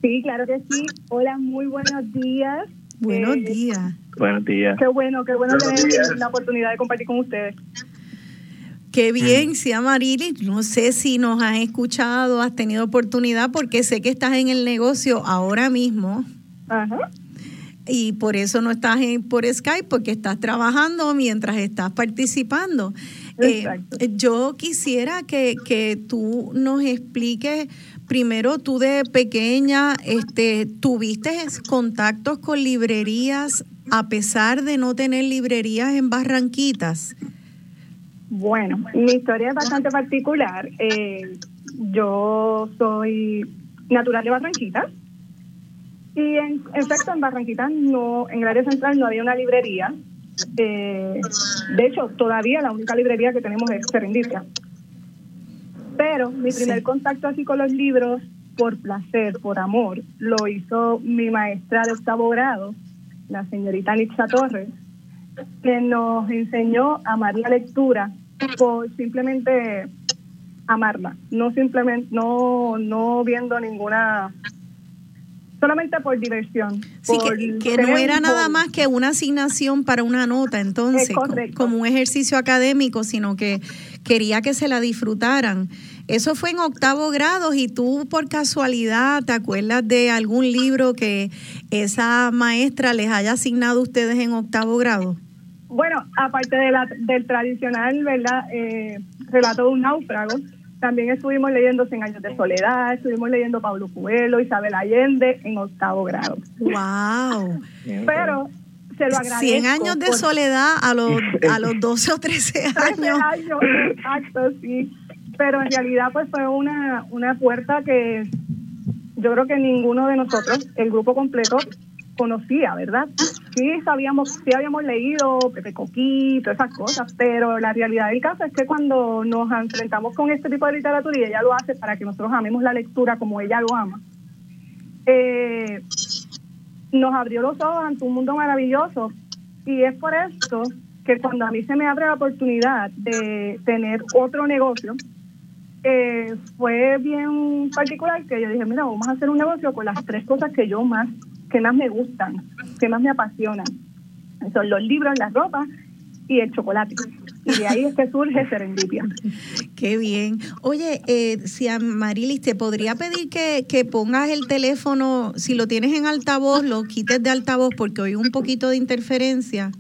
Sí, claro que sí. Hola, muy buenos días. Buenos eh, días. Buenos días. Qué bueno, qué bueno tener la oportunidad de compartir con ustedes. Qué bien, sí, Marilis. No sé si nos has escuchado, has tenido oportunidad, porque sé que estás en el negocio ahora mismo. Ajá. Y por eso no estás en, por Skype, porque estás trabajando mientras estás participando. Eh, yo quisiera que, que tú nos expliques primero tú de pequeña este, tuviste contactos con librerías a pesar de no tener librerías en Barranquitas. Bueno, mi historia es bastante particular. Eh, yo soy natural de Barranquitas y en efecto en Barranquitas no, en el área central no había una librería. Eh, de hecho, todavía la única librería que tenemos es Serendipia. Pero mi primer contacto así con los libros, por placer, por amor, lo hizo mi maestra de octavo grado, la señorita Nixa Torres, que nos enseñó a amar la lectura por simplemente amarla, no simplemente, no, no viendo ninguna solamente por diversión. Sí, que, no era nada más que una asignación para una nota, entonces, como un ejercicio académico, sino que quería que se la disfrutaran. Eso fue en octavo grado y tú por casualidad te acuerdas de algún libro que esa maestra les haya asignado a ustedes en octavo grado. Bueno, aparte de la, del tradicional, ¿verdad? Eh, relato de un náufrago, también estuvimos leyendo Cien años de soledad, estuvimos leyendo Pablo Coelho, Isabel Allende en octavo grado. ¡Wow! Pero se lo agradezco. 100 años de soledad a los, a los 12 o 13 años. 13 años, exacto, sí pero en realidad pues fue una, una puerta que yo creo que ninguno de nosotros, el grupo completo, conocía, ¿verdad? Sí sabíamos, sí habíamos leído Pepe Coquito, esas cosas, pero la realidad del caso es que cuando nos enfrentamos con este tipo de literatura y ella lo hace para que nosotros amemos la lectura como ella lo ama, eh, nos abrió los ojos ante un mundo maravilloso. Y es por esto que cuando a mí se me abre la oportunidad de tener otro negocio, eh, fue bien particular que yo dije, mira, vamos a hacer un negocio con las tres cosas que yo más, que más me gustan, que más me apasionan. Son los libros, la ropa y el chocolate. Y de ahí es que surge Serendipia. Qué bien. Oye, eh, si a Marilis te podría pedir que, que pongas el teléfono, si lo tienes en altavoz, lo quites de altavoz porque oigo un poquito de interferencia,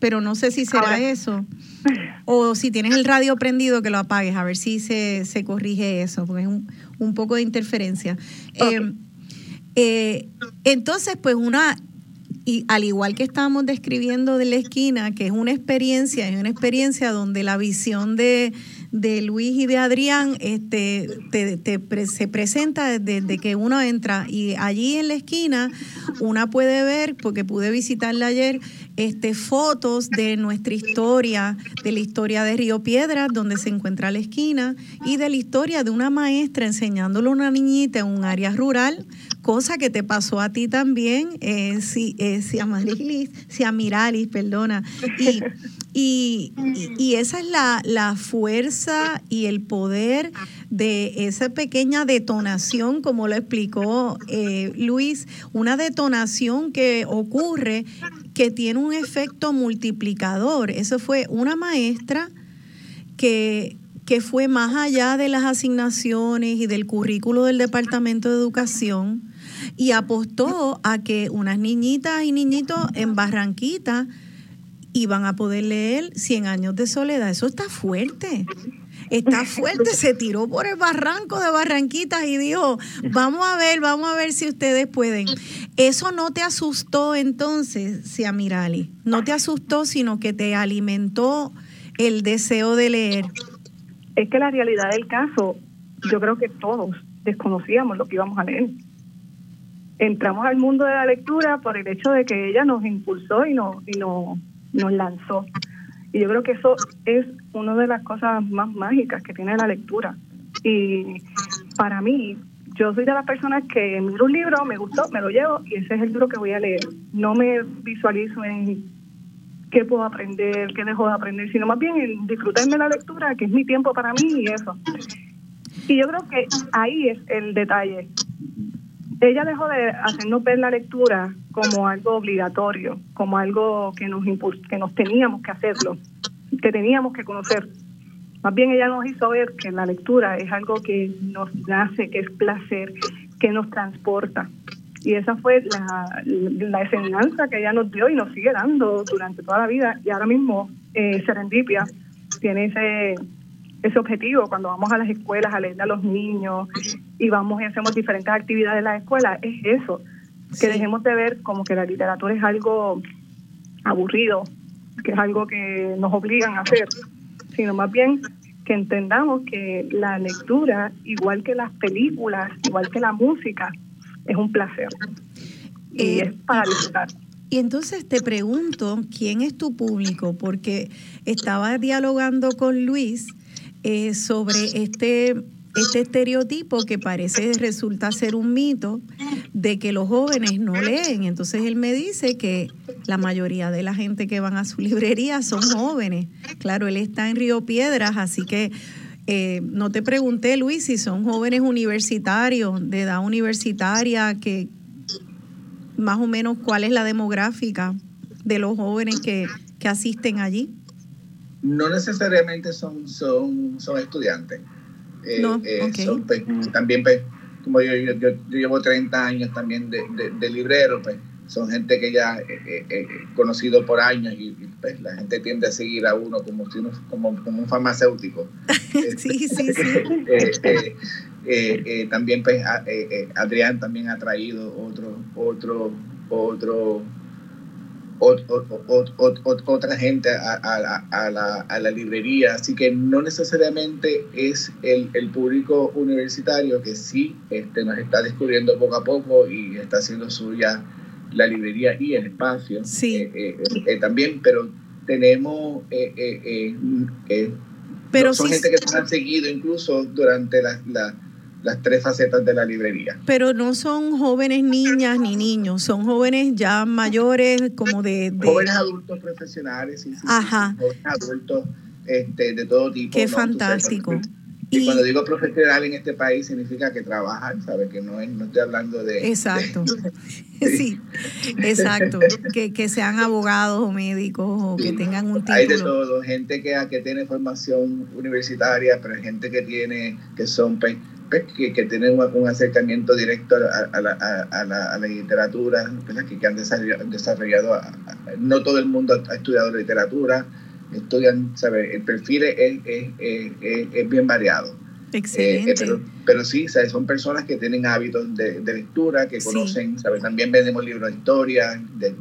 pero no sé si será eso. O si tienes el radio prendido, que lo apagues, a ver si se, se corrige eso, porque es un, un poco de interferencia. Eh, eh, entonces, pues una y al igual que estábamos describiendo de la esquina, que es una experiencia, es una experiencia donde la visión de, de Luis y de Adrián este, te, se presenta desde, que uno entra. Y allí en la esquina una puede ver, porque pude visitarla ayer, este, fotos de nuestra historia, de la historia de Río Piedras, donde se encuentra la esquina, y de la historia de una maestra enseñándole a una niñita en un área rural, cosa que te pasó a ti también, eh, si, eh, si, Amarilis, si Amiralis, perdona. Y, y, y, esa es la, la, fuerza y el poder de esa pequeña detonación, como lo explicó eh, Luis, una detonación que ocurre que tiene un efecto multiplicador. Eso fue una maestra que, que fue más allá de las asignaciones y del currículo del Departamento de Educación y apostó a que unas niñitas y niñitos en Barranquita iban a poder leer Cien años de soledad. Eso está fuerte. Está fuerte, se tiró por el barranco de Barranquitas y dijo, vamos a ver, vamos a ver si ustedes pueden. Eso no te asustó entonces, Siamirali, no te asustó, sino que te alimentó el deseo de leer. Es que la realidad del caso, yo creo que todos desconocíamos lo que íbamos a leer. Entramos al mundo de la lectura por el hecho de que ella nos impulsó y nos, y nos, nos lanzó. Yo creo que eso es una de las cosas más mágicas que tiene la lectura. Y para mí, yo soy de las personas que miro un libro, me gustó, me lo llevo y ese es el libro que voy a leer. No me visualizo en qué puedo aprender, qué dejo de aprender, sino más bien en disfrutarme la lectura, que es mi tiempo para mí y eso. Y yo creo que ahí es el detalle. Ella dejó de hacernos ver la lectura como algo obligatorio, como algo que nos que nos teníamos que hacerlo, que teníamos que conocer. Más bien ella nos hizo ver que la lectura es algo que nos nace, que es placer, que nos transporta. Y esa fue la, la enseñanza que ella nos dio y nos sigue dando durante toda la vida. Y ahora mismo eh, Serendipia tiene ese, ese objetivo cuando vamos a las escuelas a leer a los niños y vamos y hacemos diferentes actividades en las escuelas, es eso, que dejemos de ver como que la literatura es algo aburrido, que es algo que nos obligan a hacer, sino más bien que entendamos que la lectura, igual que las películas, igual que la música, es un placer. Y eh, es para disfrutar. Y entonces te pregunto, ¿quién es tu público? Porque estaba dialogando con Luis eh, sobre este este estereotipo que parece resulta ser un mito de que los jóvenes no leen. Entonces él me dice que la mayoría de la gente que van a su librería son jóvenes. Claro, él está en Río Piedras, así que eh, no te pregunté, Luis, si son jóvenes universitarios, de edad universitaria, que más o menos cuál es la demográfica de los jóvenes que, que asisten allí. No necesariamente son, son, son estudiantes eh, eh, pues, también, pues, como yo, yo, llevo 30 años también de, de, librero, pues son gente que ya he eh, conocido por años y, pues, la gente tiende a seguir a uno como, si uno, como, como un farmacéutico. sí, sí, sí. también pues Adrián también ha traído otro, otro, otro otra gente a, la, librería, así que no necesariamente es el, público universitario que sí este, nos está descubriendo poco a poco y está haciendo suya la librería y el espacio sí. Eh, eh, eh, también, pero tenemos... pero son gente que nos han seguido incluso durante la las tres facetas de la librería. Pero no son jóvenes niñas ni niños, son jóvenes ya mayores, como de... Jóvenes adultos profesionales, sí, sí, Ajá. jóvenes adultos este, de todo tipo. Qué fantástico. y, cuando digo profesional en este país significa que trabajan, ¿sabes? Que no, no estoy hablando de... Exacto. sí, exacto. Que, que, sean abogados o médicos o que tengan un título. Hay de todo, gente que, que tiene formación universitaria, pero gente que tiene, que son que, que tienen un, acercamiento directo a, la, a, la, a la, literatura, que, que, han desarrollado, no todo el mundo ha estudiado literatura, estudian, ¿sabe? El perfil es, es, es, es bien variado. Excelente. pero, sí, son personas que tienen hábitos de, lectura, que conocen, ¿sabes? También vendemos libros de historia, de,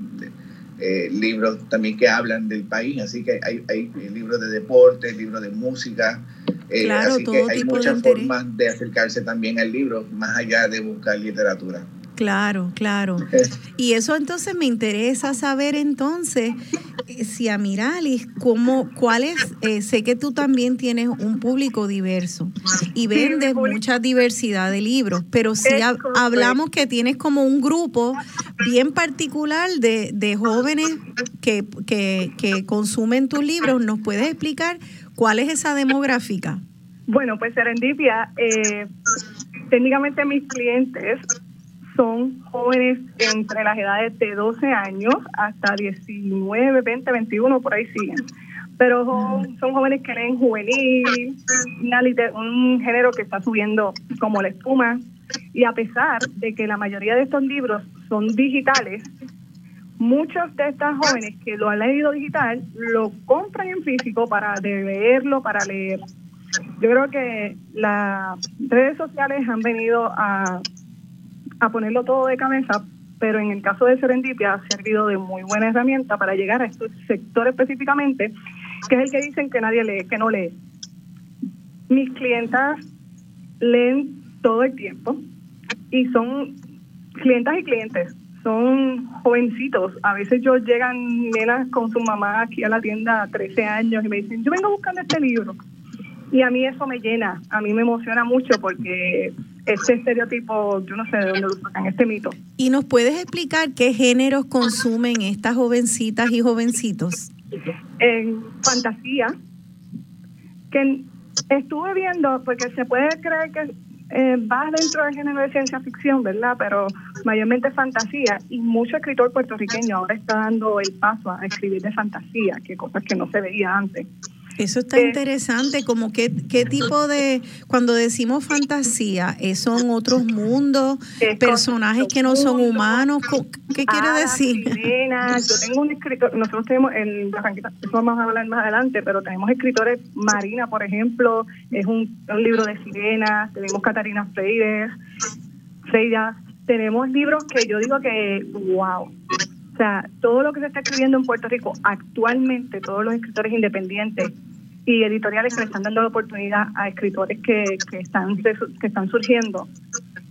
libros también que hablan del país, así que hay, hay libros de deporte, libros de música, así que hay muchas formas de acercarse también al libro, más allá de buscar literatura. Claro, claro. Y eso entonces me interesa saber entonces eh, si a Miralis, cómo, cuál es, eh, sé que tú también tienes un público diverso y vendes mucha diversidad de libros, pero si hablamos que tienes como un grupo bien particular de, de jóvenes que, que, que consumen tus libros, ¿nos puedes explicar cuál es esa demográfica? Bueno, pues Serendipia, eh, técnicamente mis clientes son jóvenes entre las edades de 12 años hasta 19, 20, 21, por ahí siguen. Pero son, jóvenes que leen juvenil, un género que está subiendo como la espuma. Y a pesar de que la mayoría de estos libros son digitales, muchos de estas jóvenes que lo han leído digital lo compran en físico para leerlo, para leer. Yo creo que las redes sociales han venido a a ponerlo todo de cabeza, pero en el caso de Serendipia ha servido de muy buena herramienta para llegar a este sector específicamente, que es el que dicen que nadie lee, que no lee. Mis clientas leen todo el tiempo y son clientas y clientes, son jovencitos. A veces yo llegan nenas con su mamá aquí a la tienda a 13 años y me dicen, yo vengo buscando este libro. Y a mí eso me llena, a mí me emociona mucho porque este estereotipo, yo no sé de dónde lo sacan, este mito. ¿Y nos puedes explicar qué géneros consumen estas jovencitas y jovencitos? En fantasía, que estuve viendo, porque se puede creer que eh, va dentro del género de ciencia ficción, ¿verdad? Pero mayormente fantasía y mucho escritor puertorriqueño ahora está dando el paso a escribir de fantasía, que cosas que no se veía antes. Eso está interesante, como qué, qué tipo de, cuando decimos fantasía, ¿son otros mundos, personajes que no son humanos? ¿Qué quiere ah, decir? yo tengo un escritor, nosotros tenemos, en eso vamos a hablar más adelante, pero tenemos escritores, Marina, por ejemplo, es un, libro de sirenas, tenemos Catarina Freire, Freya, tenemos libros que yo digo que, wow, o sea, todo lo que se está escribiendo en Puerto Rico actualmente, todos los escritores independientes y editoriales que le están dando la oportunidad a escritores que, que están que están surgiendo.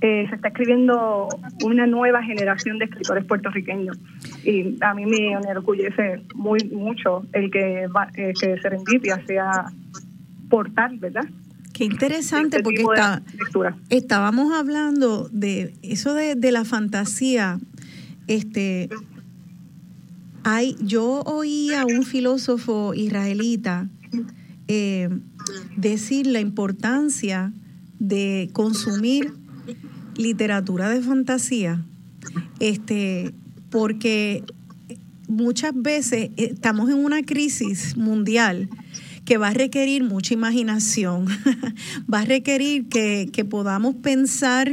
Eh, se está escribiendo una nueva generación de escritores puertorriqueños y a mí me enorgullece muy mucho el que, eh, que Serendipia sea portal, ¿verdad? Qué interesante, este porque está, estábamos hablando de eso de, de, la fantasía. Este, hay, yo oí a un filósofo israelita eh, decir la importancia de consumir literatura de fantasía, este, porque muchas veces estamos en una crisis mundial que va a requerir mucha imaginación, va a requerir que, que podamos pensar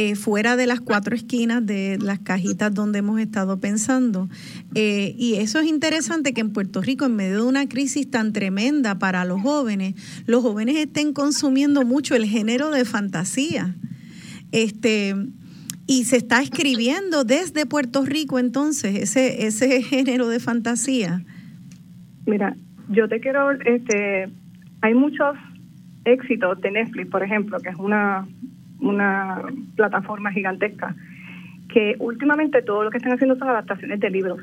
eh, fuera de las cuatro esquinas de las cajitas donde hemos estado pensando. Eh, y eso es interesante que en Puerto Rico, en medio de una crisis tan tremenda para los jóvenes, los jóvenes estén consumiendo mucho el género de fantasía. Este, y se está escribiendo desde Puerto Rico entonces ese, ese género de fantasía. Mira, yo te quiero, este, hay muchos éxitos de Netflix, por ejemplo, que es una una plataforma gigantesca, que últimamente todo lo que están haciendo son adaptaciones de libros.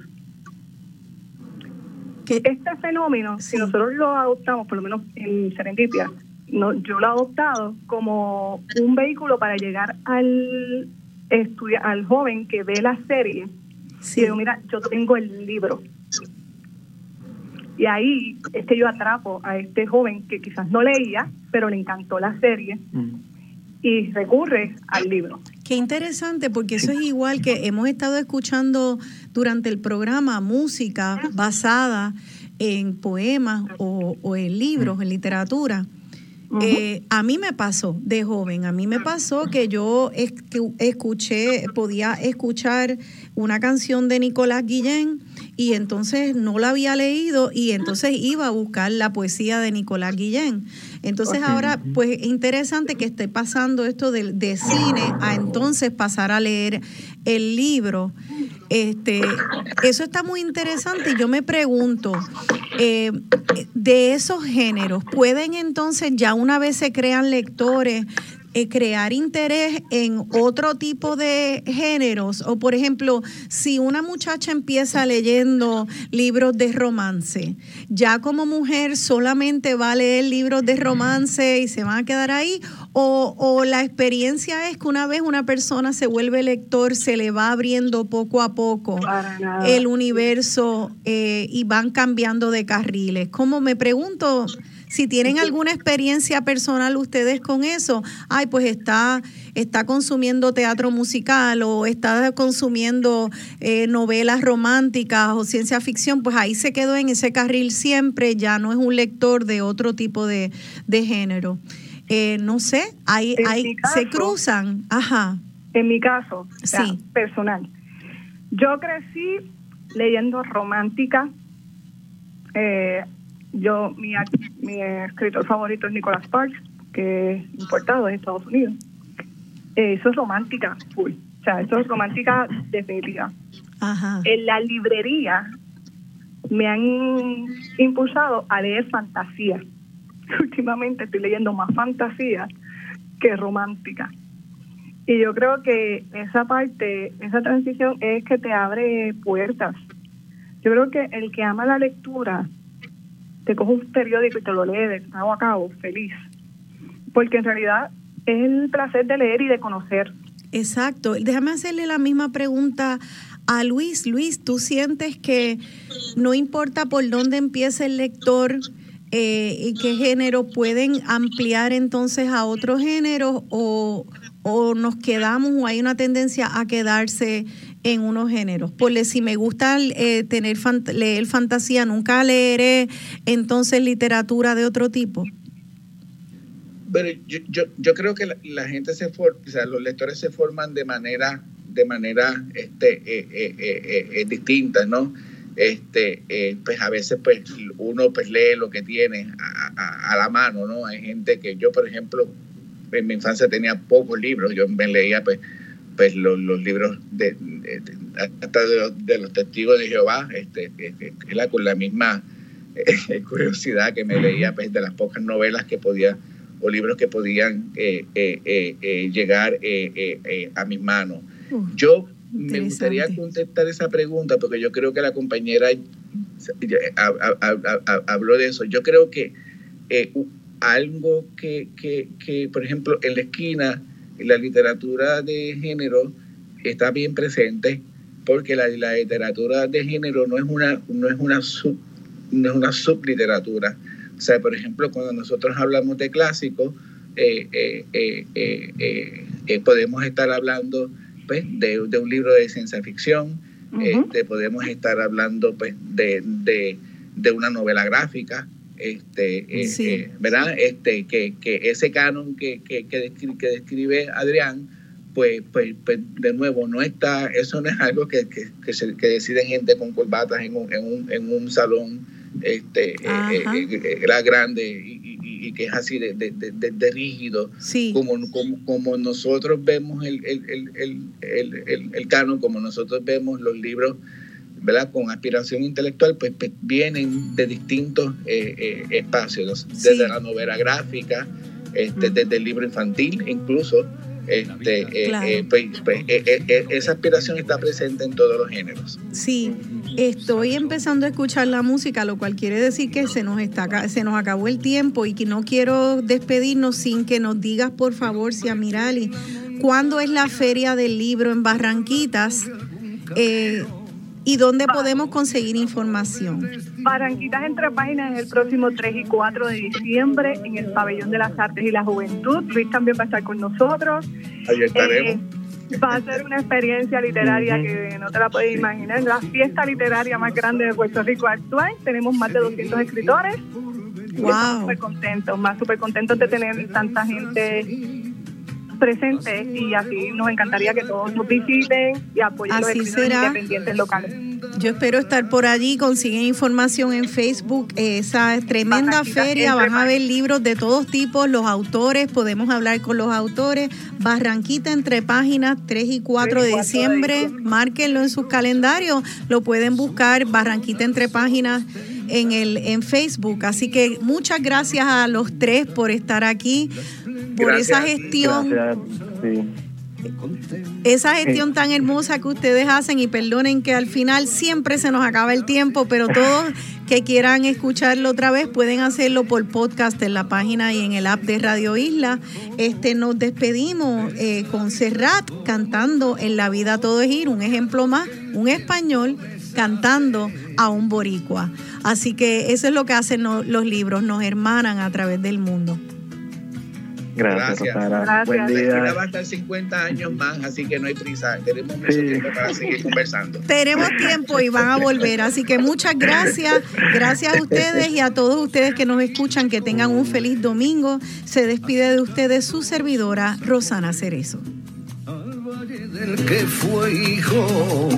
Que este fenómeno, si nosotros lo adoptamos, por lo menos en Serendipia, no, yo lo he adoptado como un vehículo para llegar al al joven que ve la serie y digo, mira, yo tengo el libro. Y ahí es que yo atrapo a este joven que quizás no leía, pero le encantó la serie. Mm y recurre al libro. Qué interesante, porque eso es igual que hemos estado escuchando durante el programa música basada en poemas o, en libros, en literatura. Eh, a mí me pasó de joven, a mí me pasó que yo escuché, podía escuchar una canción de Nicolás Guillén y entonces no la había leído y entonces iba a buscar la poesía de Nicolás Guillén. Entonces ahora, pues interesante que esté pasando esto de, de, cine a entonces pasar a leer el libro. Este, eso está muy interesante y yo me pregunto, eh, de esos géneros, ¿pueden entonces ya una vez se crean lectores eh, crear interés en otro tipo de géneros. O por ejemplo, si una muchacha empieza leyendo libros de romance, ya como mujer solamente va a leer libros de romance y se van a quedar ahí. O, la experiencia es que una vez una persona se vuelve lector, se le va abriendo poco a poco el universo eh, y van cambiando de carriles. Como me pregunto, si tienen alguna experiencia personal ustedes con eso, ay, pues está, está consumiendo teatro musical o está consumiendo eh, novelas románticas o ciencia ficción, pues ahí se quedó en ese carril siempre, ya no es un lector de otro tipo de, género. Eh, no sé, ahí, ahí se cruzan. Ajá. En mi caso, sí. personal, yo crecí leyendo romántica. Eh, yo, mi, mi escritor favorito es Nicholas Sparks, que es importado de Estados Unidos. Eso es romántica, full. O sea, eso es romántica definitiva. Ajá. En la librería me han impulsado a leer fantasía. Últimamente estoy leyendo más fantasía que romántica. Y yo creo que esa parte, esa transición es que te abre puertas. Yo creo que el que ama la lectura te cojo un periódico y te lo lees de a cabo, feliz. Porque en realidad es el placer de leer y de conocer. Exacto. Déjame hacerle la misma pregunta a Luis. Luis, ¿tú sientes que no importa por dónde empiece el lector eh, y qué género pueden ampliar entonces a otros géneros o, o nos quedamos o hay una tendencia a quedarse en unos géneros. Porque si me gusta eh, tener leer fantasía, nunca leeré entonces literatura de otro tipo. Pero yo, yo, yo creo que la, gente se forma, los lectores se forman de manera, de manera este, eh, eh, distinta, ¿no? Este, pues a veces pues uno pues lee lo que tiene a, a, la mano, ¿no? Hay gente que yo, por ejemplo, en mi infancia tenía pocos libros, yo me leía pues pues los, libros de, hasta de, los, testigos de Jehová, este, la, con la misma eh, curiosidad que me leía pues, de las pocas novelas que podía o libros que podían eh, eh, llegar a mis manos. yo me gustaría contestar esa pregunta porque yo creo que la compañera habló de eso. Yo creo que algo que, que, que, por ejemplo, en la esquina la literatura de género está bien presente porque la, literatura de género no es una no es una sub, no es una subliteratura. O sea, por ejemplo, cuando nosotros hablamos de clásicos, eh, eh, eh, podemos estar hablando pues, de, un libro de ciencia ficción, este, podemos estar hablando pues, de, de una novela gráfica, este, eh, eh, ¿verdad? Este, que, que ese canon que, que, que, describe, Adrián, pues, pues, pues, de nuevo, no está, eso no es algo que, que, se, que decide gente con corbatas en un, en un, en un salón este, eh, grande y, y, que es así de, de, de, rígido, como, como, como, nosotros vemos el, el, el, el, el canon, como nosotros vemos los libros ¿verdad? con aspiración intelectual, pues, pues vienen de distintos eh, eh, espacios, desde la novela gráfica, este, desde el libro infantil incluso. Este, eh, pues, pues esa aspiración está presente en todos los géneros. Sí, estoy empezando a escuchar la música, lo cual quiere decir que se nos, está, se nos acabó el tiempo y que no quiero despedirnos sin que nos digas, por favor, si Mirali, ¿cuándo es la feria del libro en Barranquitas? Eh, ¿Y dónde podemos conseguir información? Barranquitas entre páginas el próximo 3 y 4 de diciembre en el Pabellón de las Artes y la Juventud. Luis también va a estar con nosotros. Ahí estaremos. Eh, va a ser una experiencia literaria que no te la puedes imaginar. La fiesta literaria más grande de Puerto Rico actual. Tenemos más de 200 escritores. Wow. Súper contentos, más súper contentos de tener tanta gente presentes y así nos encantaría que todos nos visiten y apoyen los Así escritores será. independientes locales. Yo espero estar por allí, consiguen información en Facebook, esa tremenda Barranquita feria, van a ver libros de todos tipos, los autores, podemos hablar con los autores. Barranquita entre páginas 3 y 4 de 3 y 4 de diciembre, diciembre. márquenlo en sus calendarios, lo pueden buscar Barranquita entre páginas en el en Facebook. Así que muchas gracias a los tres por estar aquí, por esa gestión Gracias. Sí. esa gestión tan hermosa que ustedes hacen y perdonen que al final siempre se nos acaba el tiempo, pero todos que quieran escucharlo otra vez pueden hacerlo por podcast en la página y en el app de Radio Isla. Este nos despedimos eh, con Serrat cantando En la vida todo es ir, un ejemplo más, un español cantando a un boricua. Así que eso es lo que hacen no- los libros, nos hermanan a través del mundo. Gracias, Gracias. Gracias. Buen La escuela día. va a estar 50 años más, así que no hay prisa. Tenemos mucho Sí. tiempo para seguir conversando. tenemos tiempo y van a volver. Así que muchas gracias. Gracias a ustedes y a todos ustedes que nos escuchan. Que tengan un feliz domingo. Se despide de ustedes su servidora, Rosana Cerezo. al valle del que fue hijo.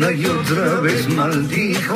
Una y otra vez maldijo